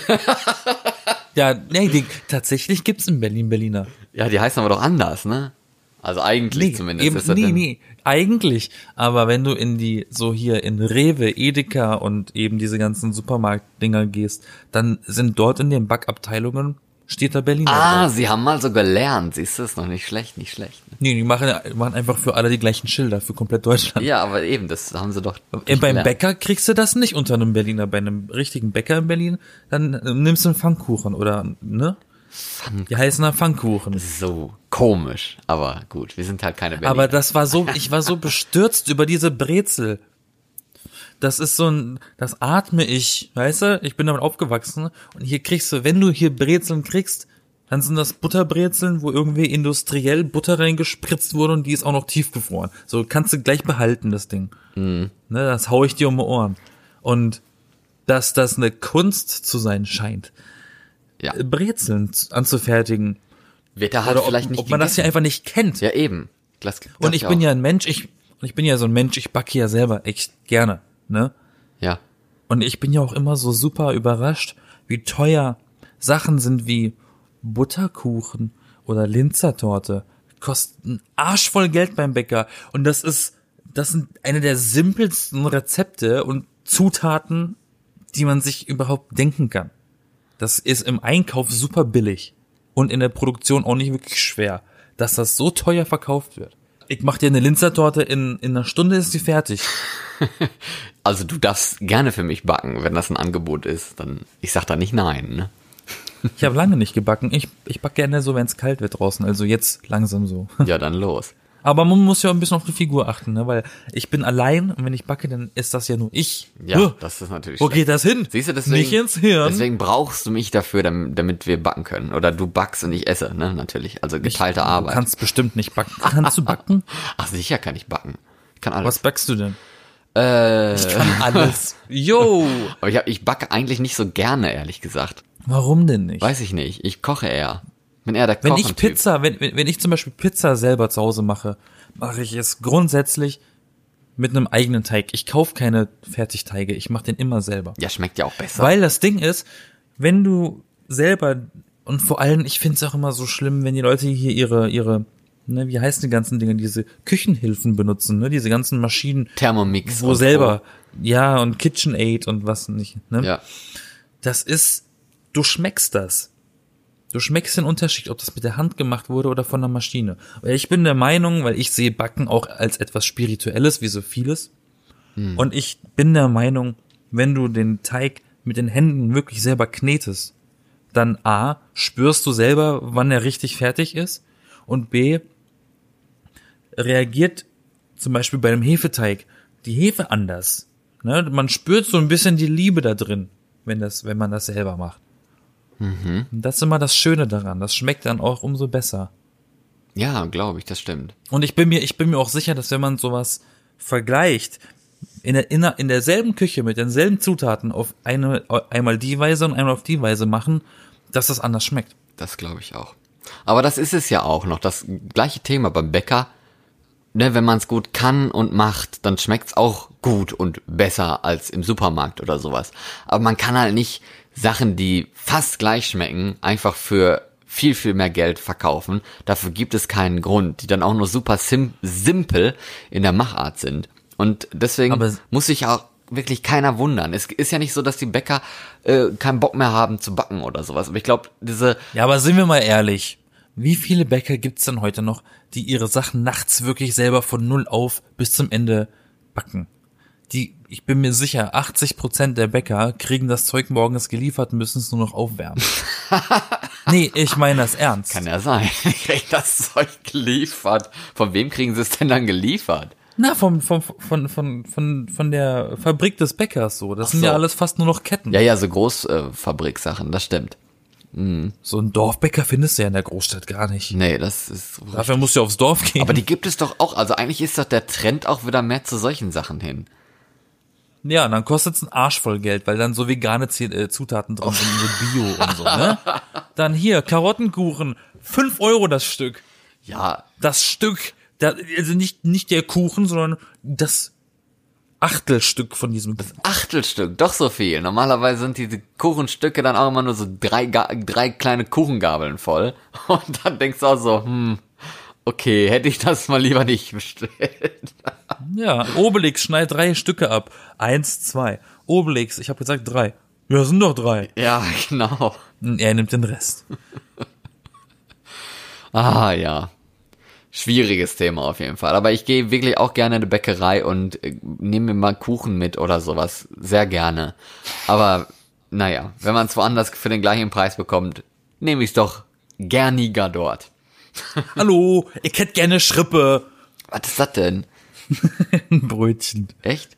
S2: Ja, nee, die, tatsächlich gibt's in Berlin Berliner.
S1: Ja, die heißen aber doch anders, ne? Also eigentlich zumindest.
S2: Eben,
S1: ist das
S2: nee,
S1: denn-
S2: nee, eigentlich. Aber wenn du in die, so hier in Rewe, Edeka und eben diese ganzen Supermarktdinger gehst, dann sind dort in den Backabteilungen, steht da Berliner
S1: Ah,
S2: drauf.
S1: sie haben mal so gelernt. Siehst du, ist noch nicht schlecht, nicht schlecht. Ne?
S2: Nee, die machen, machen einfach für alle die gleichen Schilder, für komplett Deutschland.
S1: Ja, aber eben, das haben sie doch.
S2: Äh, beim
S1: gelernt.
S2: Bäcker kriegst du das nicht unter einem Berliner. Bei einem richtigen Bäcker in Berlin, dann äh, nimmst du einen Pfannkuchen oder, ne? Die heißen dann Pfannkuchen.
S1: So komisch. Aber gut, wir sind halt keine Berliner.
S2: Aber das war so, <laughs> ich war so bestürzt über diese Brezel. Das ist so ein, das atme ich, weißt du? Ich bin damit aufgewachsen und hier kriegst du, wenn du hier Brezeln kriegst, dann sind das Butterbrezeln, wo irgendwie industriell Butter reingespritzt wurde und die ist auch noch tiefgefroren. So kannst du gleich behalten, das Ding. Ne, das hau ich dir um die Ohren. Und dass das eine Kunst zu sein scheint,
S1: ja.
S2: Brezeln anzufertigen.
S1: Wird da halt
S2: Oder
S1: vielleicht
S2: ob,
S1: nicht
S2: ob man das hier
S1: gegessen.
S2: einfach nicht kennt.
S1: Ja, eben. Das, das
S2: Und ich bin
S1: auch.
S2: ja ein Mensch, ich, und ich bin ja so ein Mensch, ich backe ja selber echt gerne, ne?
S1: Ja.
S2: Und ich bin ja auch immer so super überrascht, wie teuer Sachen sind wie Butterkuchen oder Linzertorte. Kosten Arsch voll Geld beim Bäcker. Und das ist, das sind eine der simpelsten Rezepte und Zutaten, die man sich überhaupt denken kann. Das ist im Einkauf super billig und in der Produktion auch nicht wirklich schwer. dass das so teuer verkauft wird. Ich mach dir eine Linzertorte, in, in einer Stunde ist sie fertig. <laughs>
S1: Also du darfst gerne für mich backen, wenn das ein Angebot ist. Dann, ich sag da nicht nein, ne?
S2: Ich habe lange nicht gebacken. Ich, ich back gerne so, wenn es kalt wird draußen. Also jetzt langsam so. <laughs>
S1: Ja, dann los.
S2: Aber man muss ja ein bisschen auf die Figur achten, ne? weil ich bin allein und wenn ich backe, dann ist das ja nur ich.
S1: Ja,
S2: Huh.
S1: das ist natürlich
S2: Wo
S1: schlecht.
S2: geht das hin?
S1: Siehst du, deswegen,
S2: Nicht ins Hirn.
S1: deswegen brauchst du mich dafür, damit, damit wir backen können. Oder du backst und ich esse, ne, natürlich. Also geteilte
S2: Du
S1: Arbeit.
S2: kannst bestimmt nicht backen. Kannst du <laughs> backen?
S1: Ach, sicher kann ich backen. Ich kann alles.
S2: Was backst du denn?
S1: Äh,
S2: Alles. Yo! <laughs>
S1: aber ich, hab, ich backe eigentlich nicht so gerne, ehrlich gesagt.
S2: Warum denn nicht?
S1: Weiß ich nicht. Ich koche eher. Bin eher der
S2: wenn ich. Pizza, wenn, wenn wenn ich zum Beispiel Pizza selber zu Hause mache, mache ich es grundsätzlich mit einem eigenen Teig. Ich kaufe keine Fertigteige, ich mache den immer selber.
S1: Ja, schmeckt ja auch besser.
S2: Weil das Ding ist, wenn du selber und vor allem, ich finde es auch immer so schlimm, wenn die Leute hier ihre ihre ne, wie heißen die ganzen Dinge, diese Küchenhilfen benutzen, ne, diese ganzen Maschinen,
S1: Thermomix.
S2: wo selber, ja und KitchenAid und was nicht, ne?
S1: So. Ja.
S2: Das ist, du schmeckst das. Du schmeckst den Unterschied, ob das mit der Hand gemacht wurde oder von der Maschine. Ich bin der Meinung, weil ich sehe Backen auch als etwas Spirituelles, wie so vieles. Und ich bin der Meinung, wenn du den Teig mit den Händen wirklich selber knetest, dann A, spürst du selber, wann er richtig fertig ist und B, reagiert zum Beispiel bei einem Hefeteig die Hefe anders. Ne? Man spürt so ein bisschen die Liebe da drin, wenn das, wenn man das selber macht. Und das ist immer das Schöne daran. Das schmeckt dann auch umso besser.
S1: Ja, glaube ich, das stimmt.
S2: Und ich bin mir, ich bin mir auch sicher, dass wenn man sowas vergleicht, in, der, in, der, in derselben Küche mit denselben Zutaten auf eine, einmal die Weise und einmal auf die Weise machen, dass das anders schmeckt.
S1: Das glaube ich auch. Aber das ist es ja auch noch. Das gleiche Thema beim Bäcker. Ne, wenn man es gut kann und macht, dann schmeckt's auch gut und besser als im Supermarkt oder sowas. Aber man kann halt nicht Sachen, die fast gleich schmecken, einfach für viel, viel mehr Geld verkaufen. Dafür gibt es keinen Grund, die dann auch nur super sim simpel in der Machart sind. Und deswegen
S2: Aber-
S1: muss sich auch wirklich keiner wundern. Es ist ja nicht so, dass die Bäcker äh, keinen Bock mehr haben zu backen oder sowas. Aber ich glaube, diese
S2: Ja, aber sind wir mal ehrlich. Wie viele Bäcker gibt's denn heute noch, die ihre Sachen nachts wirklich selber von null auf bis zum Ende backen? Die, ich bin mir sicher, 80 Prozent der Bäcker kriegen das Zeug morgens geliefert und müssen es nur noch aufwärmen. <laughs> nee, ich meine das ernst.
S1: Kann ja sein. <laughs> Ich krieg das Zeug geliefert. Von wem kriegen sie es denn dann geliefert?
S2: Na, vom, vom, von, von, von, von der Fabrik des Bäckers so. Das sind
S1: so.
S2: ja alles fast nur noch Ketten.
S1: Ja, ja, so Großfabriksachen, das stimmt.
S2: So ein Dorfbäcker findest du ja in der Großstadt gar nicht.
S1: Nee, das ist.
S2: Dafür musst du aufs Dorf gehen.
S1: Aber die gibt es doch auch. Also eigentlich ist doch der Trend auch wieder mehr zu solchen Sachen hin.
S2: Ja, und dann kostet's ein Arsch voll Geld, weil dann so vegane äh, Zutaten drin sind, so Bio und so, ne? <laughs> Dann hier, Karottenkuchen, fünf Euro das Stück.
S1: Ja,
S2: Das Stück, also nicht, nicht der Kuchen, sondern das Achtelstück von diesem Kuchen.
S1: Achtelstück, doch so viel. Normalerweise sind diese Kuchenstücke dann auch immer nur so drei, drei kleine Kuchengabeln voll. <laughs> Und dann denkst du auch so, hm, okay, hätte ich das mal lieber nicht bestellt. <laughs>
S2: Ja, Obelix schneid drei Stücke ab. Eins, zwei. Obelix, ich habe gesagt drei. Ja, sind doch drei.
S1: Ja, genau.
S2: Und er nimmt den Rest. <laughs>
S1: Ah, ja. Schwieriges Thema auf jeden Fall. Aber ich gehe wirklich auch gerne in eine Bäckerei und äh, nehme mir mal Kuchen mit oder sowas. Sehr gerne. Aber naja, wenn man es woanders für den gleichen Preis bekommt, nehme ich es doch gerniger dort. <laughs>
S2: Hallo, ich hätte gerne Schrippe.
S1: Was ist das denn? <laughs>
S2: Ein Brötchen.
S1: Echt?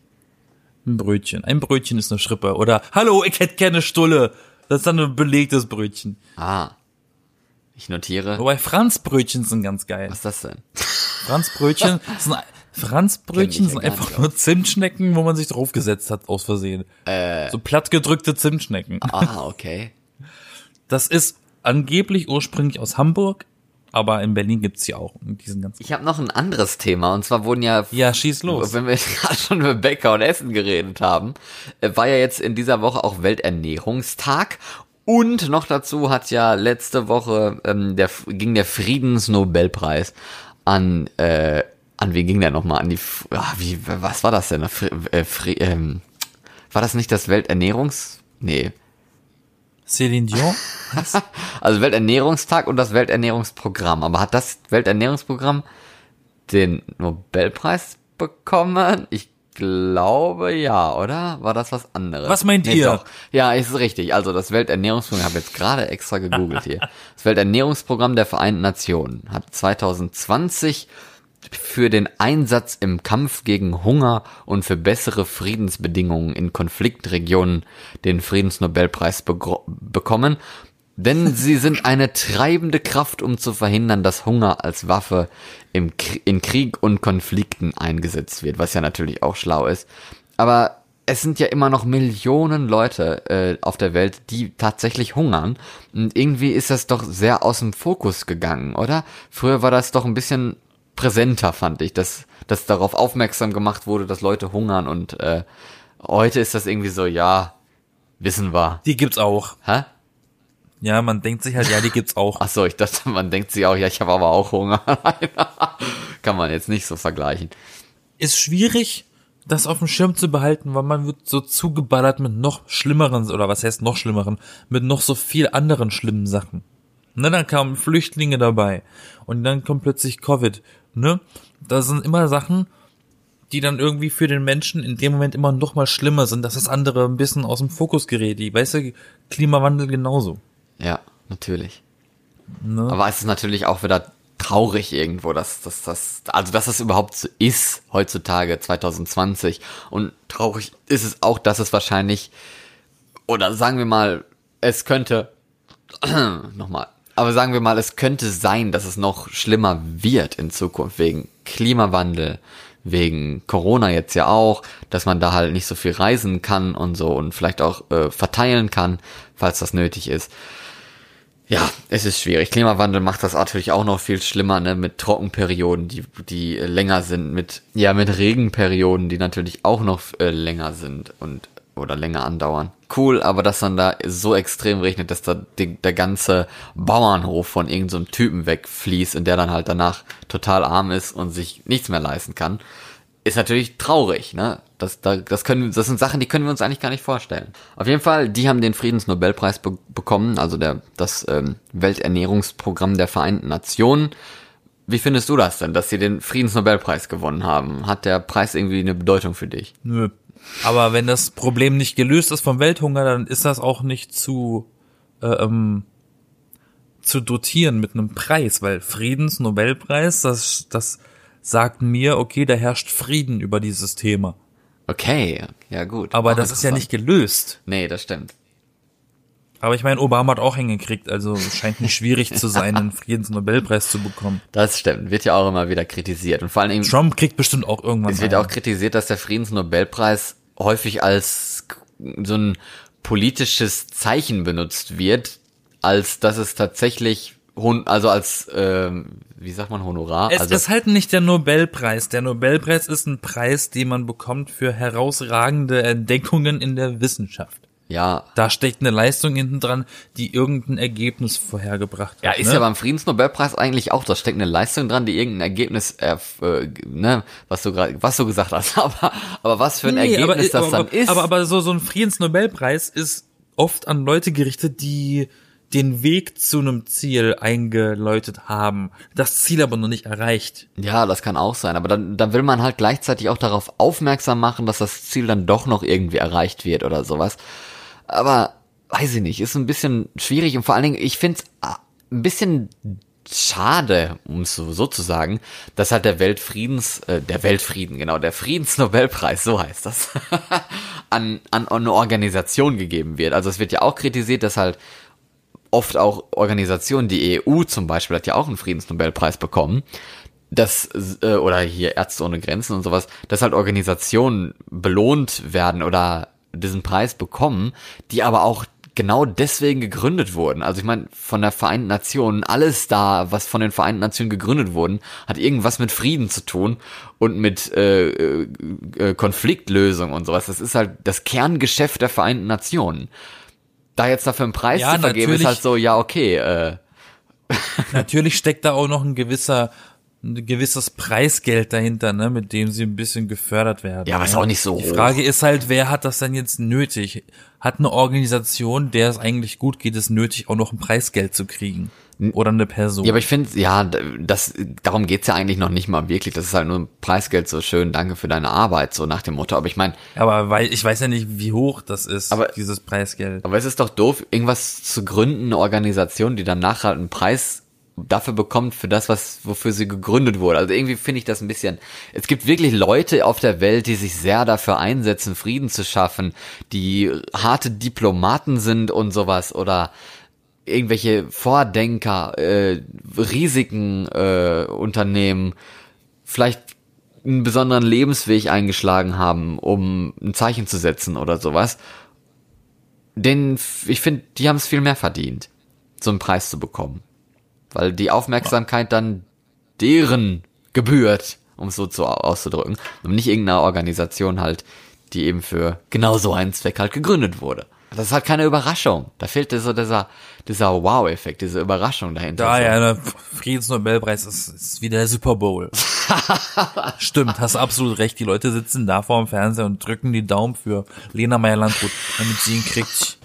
S2: Ein Brötchen. Ein Brötchen ist eine Schrippe. Oder, hallo, ich hätte gerne Stulle. Das ist dann ein belegtes Brötchen.
S1: Ah. Ich notiere.
S2: Wobei Franzbrötchen sind ganz geil.
S1: Was ist das denn?
S2: Franzbrötchen <laughs> sind, Franzbrötchen
S1: ja
S2: sind einfach
S1: nicht
S2: nur Zimtschnecken, wo man sich draufgesetzt hat, aus Versehen.
S1: Äh.
S2: So plattgedrückte Zimtschnecken.
S1: Ah, okay.
S2: Das ist angeblich ursprünglich aus Hamburg, aber in Berlin gibt's die auch. Und die sind ganz
S1: Ich habe noch ein anderes Thema und zwar wurden ja
S2: ja, schieß los.
S1: Wenn wir <laughs> gerade schon über Bäcker und Essen geredet haben, äh, war ja jetzt in dieser Woche auch Welternährungstag. Und noch dazu hat ja letzte Woche ähm, der, ging der Friedensnobelpreis an, äh, an wen ging der nochmal? An die, ah, wie, was war das denn? Fri, äh, Fri, ähm, war das nicht das Welternährungs... Nee.
S2: Céline Dion? <laughs>
S1: Also Welternährungstag und das Welternährungsprogramm. Aber hat das Welternährungsprogramm den Nobelpreis bekommen? Ich glaube ja, oder? War das was anderes?
S2: Was meint ihr?
S1: Doch. Ja, ist richtig. Also das Welternährungsprogramm, ich habe jetzt gerade extra gegoogelt hier. <laughs> Das Welternährungsprogramm der Vereinten Nationen hat 2020 für den Einsatz im Kampf gegen Hunger und für bessere Friedensbedingungen in Konfliktregionen den Friedensnobelpreis bekommen, denn sie sind eine treibende Kraft, um zu verhindern, dass Hunger als Waffe im, in Krieg und Konflikten eingesetzt wird, was ja natürlich auch schlau ist. Aber es sind ja immer noch Millionen Leute äh, auf der Welt, die tatsächlich hungern. Und irgendwie ist das doch sehr aus dem Fokus gegangen, oder? Früher war das doch ein bisschen präsenter, fand ich, dass, dass darauf aufmerksam gemacht wurde, dass Leute hungern und äh, heute ist das irgendwie so, ja, wissen wir.
S2: Die gibt's auch.
S1: Hä?
S2: Ja, man denkt sich halt, ja, die gibt's auch. <laughs>
S1: Ach so, ich dachte, man denkt sich auch, ja, ich habe aber auch Hunger. <laughs> Kann man jetzt nicht so vergleichen.
S2: Ist schwierig, das auf dem Schirm zu behalten, weil man wird so zugeballert mit noch schlimmeren, oder was heißt noch schlimmeren, mit noch so viel anderen schlimmen Sachen. Ne, dann kamen Flüchtlinge dabei und dann kommt plötzlich Covid ne? Das sind immer Sachen, die dann irgendwie für den Menschen in dem Moment immer noch mal schlimmer sind, dass das andere ein bisschen aus dem Fokus gerät. Die, weißt du, Klimawandel genauso.
S1: Natürlich. Ne? Aber es ist natürlich auch wieder traurig irgendwo, dass, dass, dass, also dass es überhaupt so ist heutzutage 2020 und traurig ist es auch, dass es wahrscheinlich oder sagen wir mal, es könnte <clears throat> nochmal aber sagen wir mal, es könnte sein, dass es noch schlimmer wird in Zukunft wegen Klimawandel, wegen Corona jetzt ja auch, dass man da halt nicht so viel reisen kann und so und vielleicht auch äh, verteilen kann, falls das nötig ist. Ja, es ist schwierig. Klimawandel macht das natürlich auch noch viel schlimmer, ne, mit Trockenperioden, die, die länger sind, mit, ja, mit Regenperioden, die natürlich auch noch äh, länger sind und oder länger andauern. Cool, aber dass dann da so extrem regnet, dass da die, der ganze Bauernhof von irgendeinem so Typen wegfließt und der dann halt danach total arm ist und sich nichts mehr leisten kann, ist natürlich traurig, ne? Das, da, das können, das sind Sachen, die können wir uns eigentlich gar nicht vorstellen. Auf jeden Fall, die haben den Friedensnobelpreis be bekommen, also der, das ähm, Welternährungsprogramm der Vereinten Nationen. Wie findest du das denn, dass sie den Friedensnobelpreis gewonnen haben? Hat der Preis irgendwie eine Bedeutung für dich?
S2: Nö, aber wenn das Problem nicht gelöst ist vom Welthunger, dann ist das auch nicht zu äh, ähm, zu dotieren mit einem Preis, weil Friedensnobelpreis, das das sagt mir, okay, da herrscht Frieden über dieses Thema.
S1: Okay, ja gut.
S2: Aber das ist ja nicht gelöst.
S1: Nee, das stimmt.
S2: Aber ich meine, Obama hat auch hingekriegt, also es scheint nicht schwierig zu sein, <laughs> einen Friedensnobelpreis zu bekommen.
S1: Das stimmt, wird ja auch immer wieder kritisiert. Und vor allem
S2: Trump kriegt bestimmt auch irgendwann.
S1: Es wird einen. auch kritisiert, dass der Friedensnobelpreis häufig als so ein politisches Zeichen benutzt wird, als dass es tatsächlich also als äh, wie sagt man Honorar?
S2: Es
S1: also,
S2: ist halt nicht der Nobelpreis. Der Nobelpreis ist ein Preis, den man bekommt für herausragende Entdeckungen in der Wissenschaft.
S1: Ja.
S2: Da steckt eine Leistung hinten dran, die irgendein Ergebnis vorhergebracht hat.
S1: Ja, ist
S2: ne?
S1: ja beim Friedensnobelpreis eigentlich auch. Da steckt eine Leistung dran, die irgendein Ergebnis, äh, ne, was du gerade, was du gesagt hast. <laughs> Aber, aber was für ein nee, Ergebnis
S2: aber,
S1: das aber, dann ist.
S2: Aber, aber so, so ein Friedensnobelpreis ist oft an Leute gerichtet, die den Weg zu einem Ziel eingeläutet haben, das Ziel aber noch nicht erreicht.
S1: Ja, das kann auch sein, aber dann, dann will man halt gleichzeitig auch darauf aufmerksam machen, dass das Ziel dann doch noch irgendwie erreicht wird oder sowas. Aber weiß ich nicht, ist ein bisschen schwierig und vor allen Dingen, ich finde es ah, ein bisschen schade, um es so, zu sagen, dass halt der Weltfriedens, äh, der Weltfrieden, genau, der Friedensnobelpreis, so heißt das, <laughs> an, an eine Organisation gegeben wird. Also es wird ja auch kritisiert, dass halt oft auch Organisationen, die EU zum Beispiel hat ja auch einen Friedensnobelpreis bekommen, dass, äh, oder hier Ärzte ohne Grenzen und sowas, dass halt Organisationen belohnt werden oder diesen Preis bekommen, die aber auch genau deswegen gegründet wurden. Also ich meine, von der Vereinten Nationen, alles da, was von den Vereinten Nationen gegründet wurden, hat irgendwas mit Frieden zu tun und mit äh, äh, Konfliktlösung und sowas. Das ist halt das Kerngeschäft der Vereinten Nationen. Da jetzt dafür einen Preis ja, zu vergeben, ist halt so, ja, okay. Äh. <laughs>
S2: natürlich steckt da auch noch ein gewisser ein gewisses Preisgeld dahinter, ne, mit dem sie ein bisschen gefördert werden.
S1: Ja, aber ist auch nicht so
S2: Die. Frage ist halt, wer hat das denn jetzt nötig? Hat eine Organisation, der es eigentlich gut geht, es nötig, auch noch ein Preisgeld zu kriegen? Oder eine Person?
S1: Ja, aber ich finde, ja, das, darum geht's ja eigentlich noch nicht mal wirklich. Das ist halt nur ein Preisgeld, so schön, danke für deine Arbeit, so nach dem Motto. Aber ich meine,
S2: Aber weil ich weiß ja nicht, wie hoch das ist,
S1: Aber-
S2: dieses Preisgeld.
S1: aber es ist doch doof, irgendwas zu gründen, eine Organisation, die dann nachher einen Preis dafür bekommt, für das, was, wofür sie gegründet wurde. Also irgendwie finde ich das ein bisschen, es gibt wirklich Leute auf der Welt, die sich sehr dafür einsetzen, Frieden zu schaffen, die harte Diplomaten sind und sowas oder irgendwelche Vordenker, äh, Risiken äh, Unternehmen, vielleicht einen besonderen Lebensweg eingeschlagen haben, um ein Zeichen zu setzen oder sowas. Den, ich finde, die haben es viel mehr verdient, so einen Preis zu bekommen. Weil die Aufmerksamkeit dann deren gebührt, um es so zu, auszudrücken. Und nicht irgendeiner Organisation halt, die eben für genau so einen Zweck halt gegründet wurde. Das ist halt keine Überraschung. Da fehlt so dieser, dieser Wow-Effekt, diese Überraschung dahinter.
S2: Da
S1: so.
S2: ja, der Friedensnobelpreis ist, ist wie der Super Bowl. <laughs> Stimmt, hast absolut recht. Die Leute sitzen da vor dem Fernseher und drücken die Daumen für Lena Meyer-Landrut, damit sie ihn kriegt.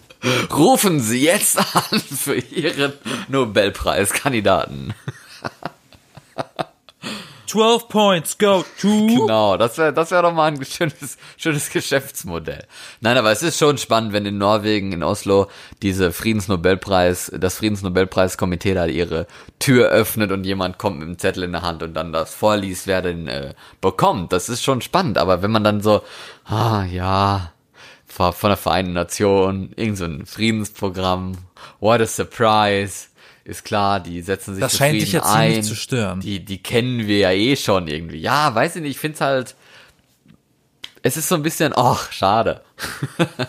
S1: Rufen Sie jetzt an für Ihren Nobelpreiskandidaten.
S2: 12 points go to. <laughs>
S1: Genau, das wäre das wär doch mal ein schönes, schönes Geschäftsmodell. Nein, aber es ist schon spannend, wenn in Norwegen, in Oslo, diese Friedensnobelpreis, das Friedensnobelpreiskomitee da ihre Tür öffnet und jemand kommt mit einem Zettel in der Hand und dann das vorliest, wer den äh, bekommt. Das ist schon spannend, aber wenn man dann so, ah ja, von der Vereinten Nationen, irgend so Friedensprogramm, what a surprise, ist klar, die setzen sich
S2: Das scheint dich jetzt
S1: ein.
S2: ziemlich zu stören.
S1: Die, die kennen wir ja eh schon irgendwie. Ja, weiß ich nicht, ich find's halt, es ist so ein bisschen, ach, schade. <laughs>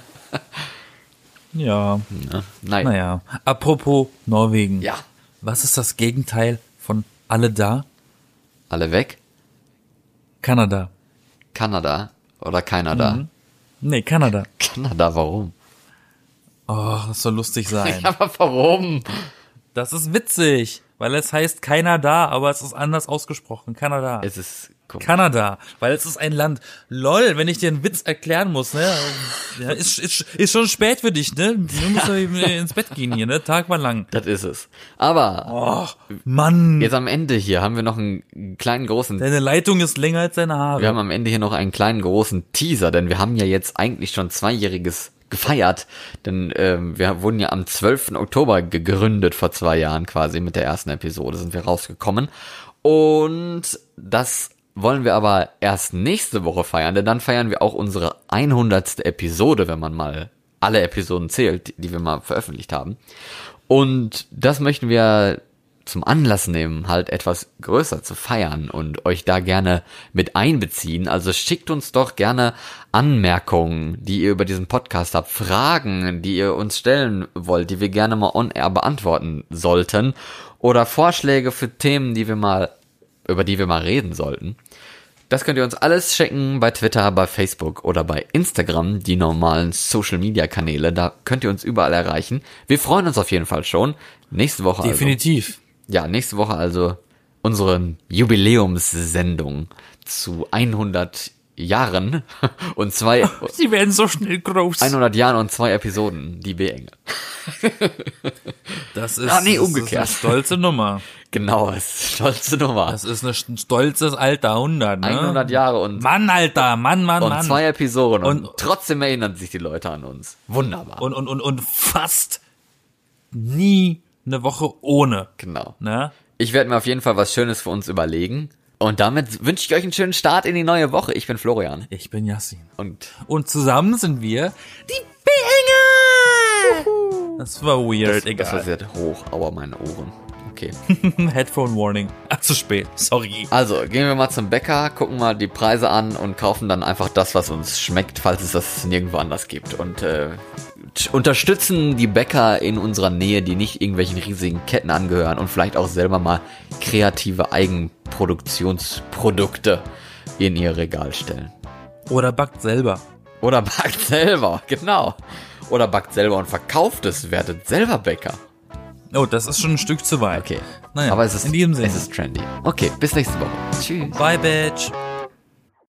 S2: Ja,
S1: Ne? Nein.
S2: naja. Apropos Norwegen.
S1: Ja,
S2: Was ist das Gegenteil von alle da?
S1: alle weg.
S2: Kanada.
S1: Kanada oder keiner da.
S2: Nee, Kanada.
S1: Kanada, warum?
S2: Oh, das soll lustig <laughs> sein.
S1: Aber warum?
S2: Das ist witzig, weil es heißt keiner da, aber es ist anders ausgesprochen. Kanada.
S1: Es ist komisch.
S2: Kanada, weil es ist ein Land. Lol, wenn ich dir einen Witz erklären muss, ne? Ja, ist, ist, ist schon spät für dich, ne? Du musst ja eben ins Bett gehen hier, ne? Tag war lang.
S1: Das ist es. Aber
S2: Oh, Mann.
S1: jetzt am Ende hier haben wir noch einen kleinen großen
S2: Deine Leitung ist länger als deine Haare.
S1: Wir haben am Ende hier noch einen kleinen großen Teaser, denn wir haben ja jetzt eigentlich schon zweijähriges gefeiert, denn ähm, wir wurden ja am 12. Oktober gegründet, vor zwei Jahren quasi, mit der ersten Episode sind wir rausgekommen. Und das wollen wir aber erst nächste Woche feiern, denn dann feiern wir auch unsere 100. Episode, wenn man mal alle Episoden zählt, die- wir mal veröffentlicht haben. Und das möchten wir zum Anlass nehmen, halt etwas größer zu feiern und euch da gerne mit einbeziehen. Also schickt uns doch gerne Anmerkungen, die ihr über diesen Podcast habt, Fragen, die ihr uns stellen wollt, die wir gerne mal on air beantworten sollten oder Vorschläge für Themen, die wir mal, über die wir mal reden sollten. Das könnt ihr uns alles schicken bei Twitter, bei Facebook oder bei Instagram, die normalen Social Media Kanäle. Da könnt ihr uns überall erreichen. Wir freuen uns auf jeden Fall schon. Nächste Woche also. Ja, nächste Woche also unsere Jubiläumssendung zu 100 Jahren <laughs> und zwei <laughs>
S2: Sie werden so schnell groß.
S1: 100 Jahren und zwei Episoden, die B-Engel. <laughs>
S2: Das ist,
S1: Ah, nee,
S2: das
S1: umgekehrt.
S2: Ist eine stolze Nummer.
S1: Genau, das ist eine stolze Nummer.
S2: Das ist ein st- stolzes alter 100, ne?
S1: 100 Jahre und,
S2: Mann, Alter, Mann, Mann,
S1: und
S2: Mann.
S1: zwei Episoden und,
S2: Und-
S1: trotzdem erinnern sich die Leute an uns. Wunderbar.
S2: und, und, und, und fast nie eine Woche ohne,
S1: genau.
S2: ne?
S1: Ich werde mir auf jeden Fall was Schönes für uns überlegen. Und damit wünsche ich euch einen schönen Start in die neue Woche. Ich bin Florian.
S2: Ich bin Yassin.
S1: Und
S2: Und zusammen sind wir die B-Engel! Das war weird,
S1: das war
S2: egal.
S1: sehr hoch, aua meine Ohren. Okay. <laughs>
S2: Headphone Warning. Ach, zu spät. Sorry.
S1: Also, gehen wir mal zum Bäcker, gucken mal die Preise an und kaufen dann einfach das, was uns schmeckt, falls es das nirgendwo anders gibt. Und äh, unterstützen die Bäcker in unserer Nähe, die nicht irgendwelchen riesigen Ketten angehören und vielleicht auch selber mal kreative Eigenproduktionsprodukte in ihr Regal stellen.
S2: Oder backt selber.
S1: Oder backt selber, genau. Oder backt selber und verkauft es, werdet selber Bäcker.
S2: Oh, das ist schon ein Stück zu weit.
S1: Okay.
S2: Naja,
S1: Aber es ist,
S2: in diesem Sinne.
S1: es ist trendy. Okay, bis nächste Woche. Tschüss.
S2: Bye, Bitch.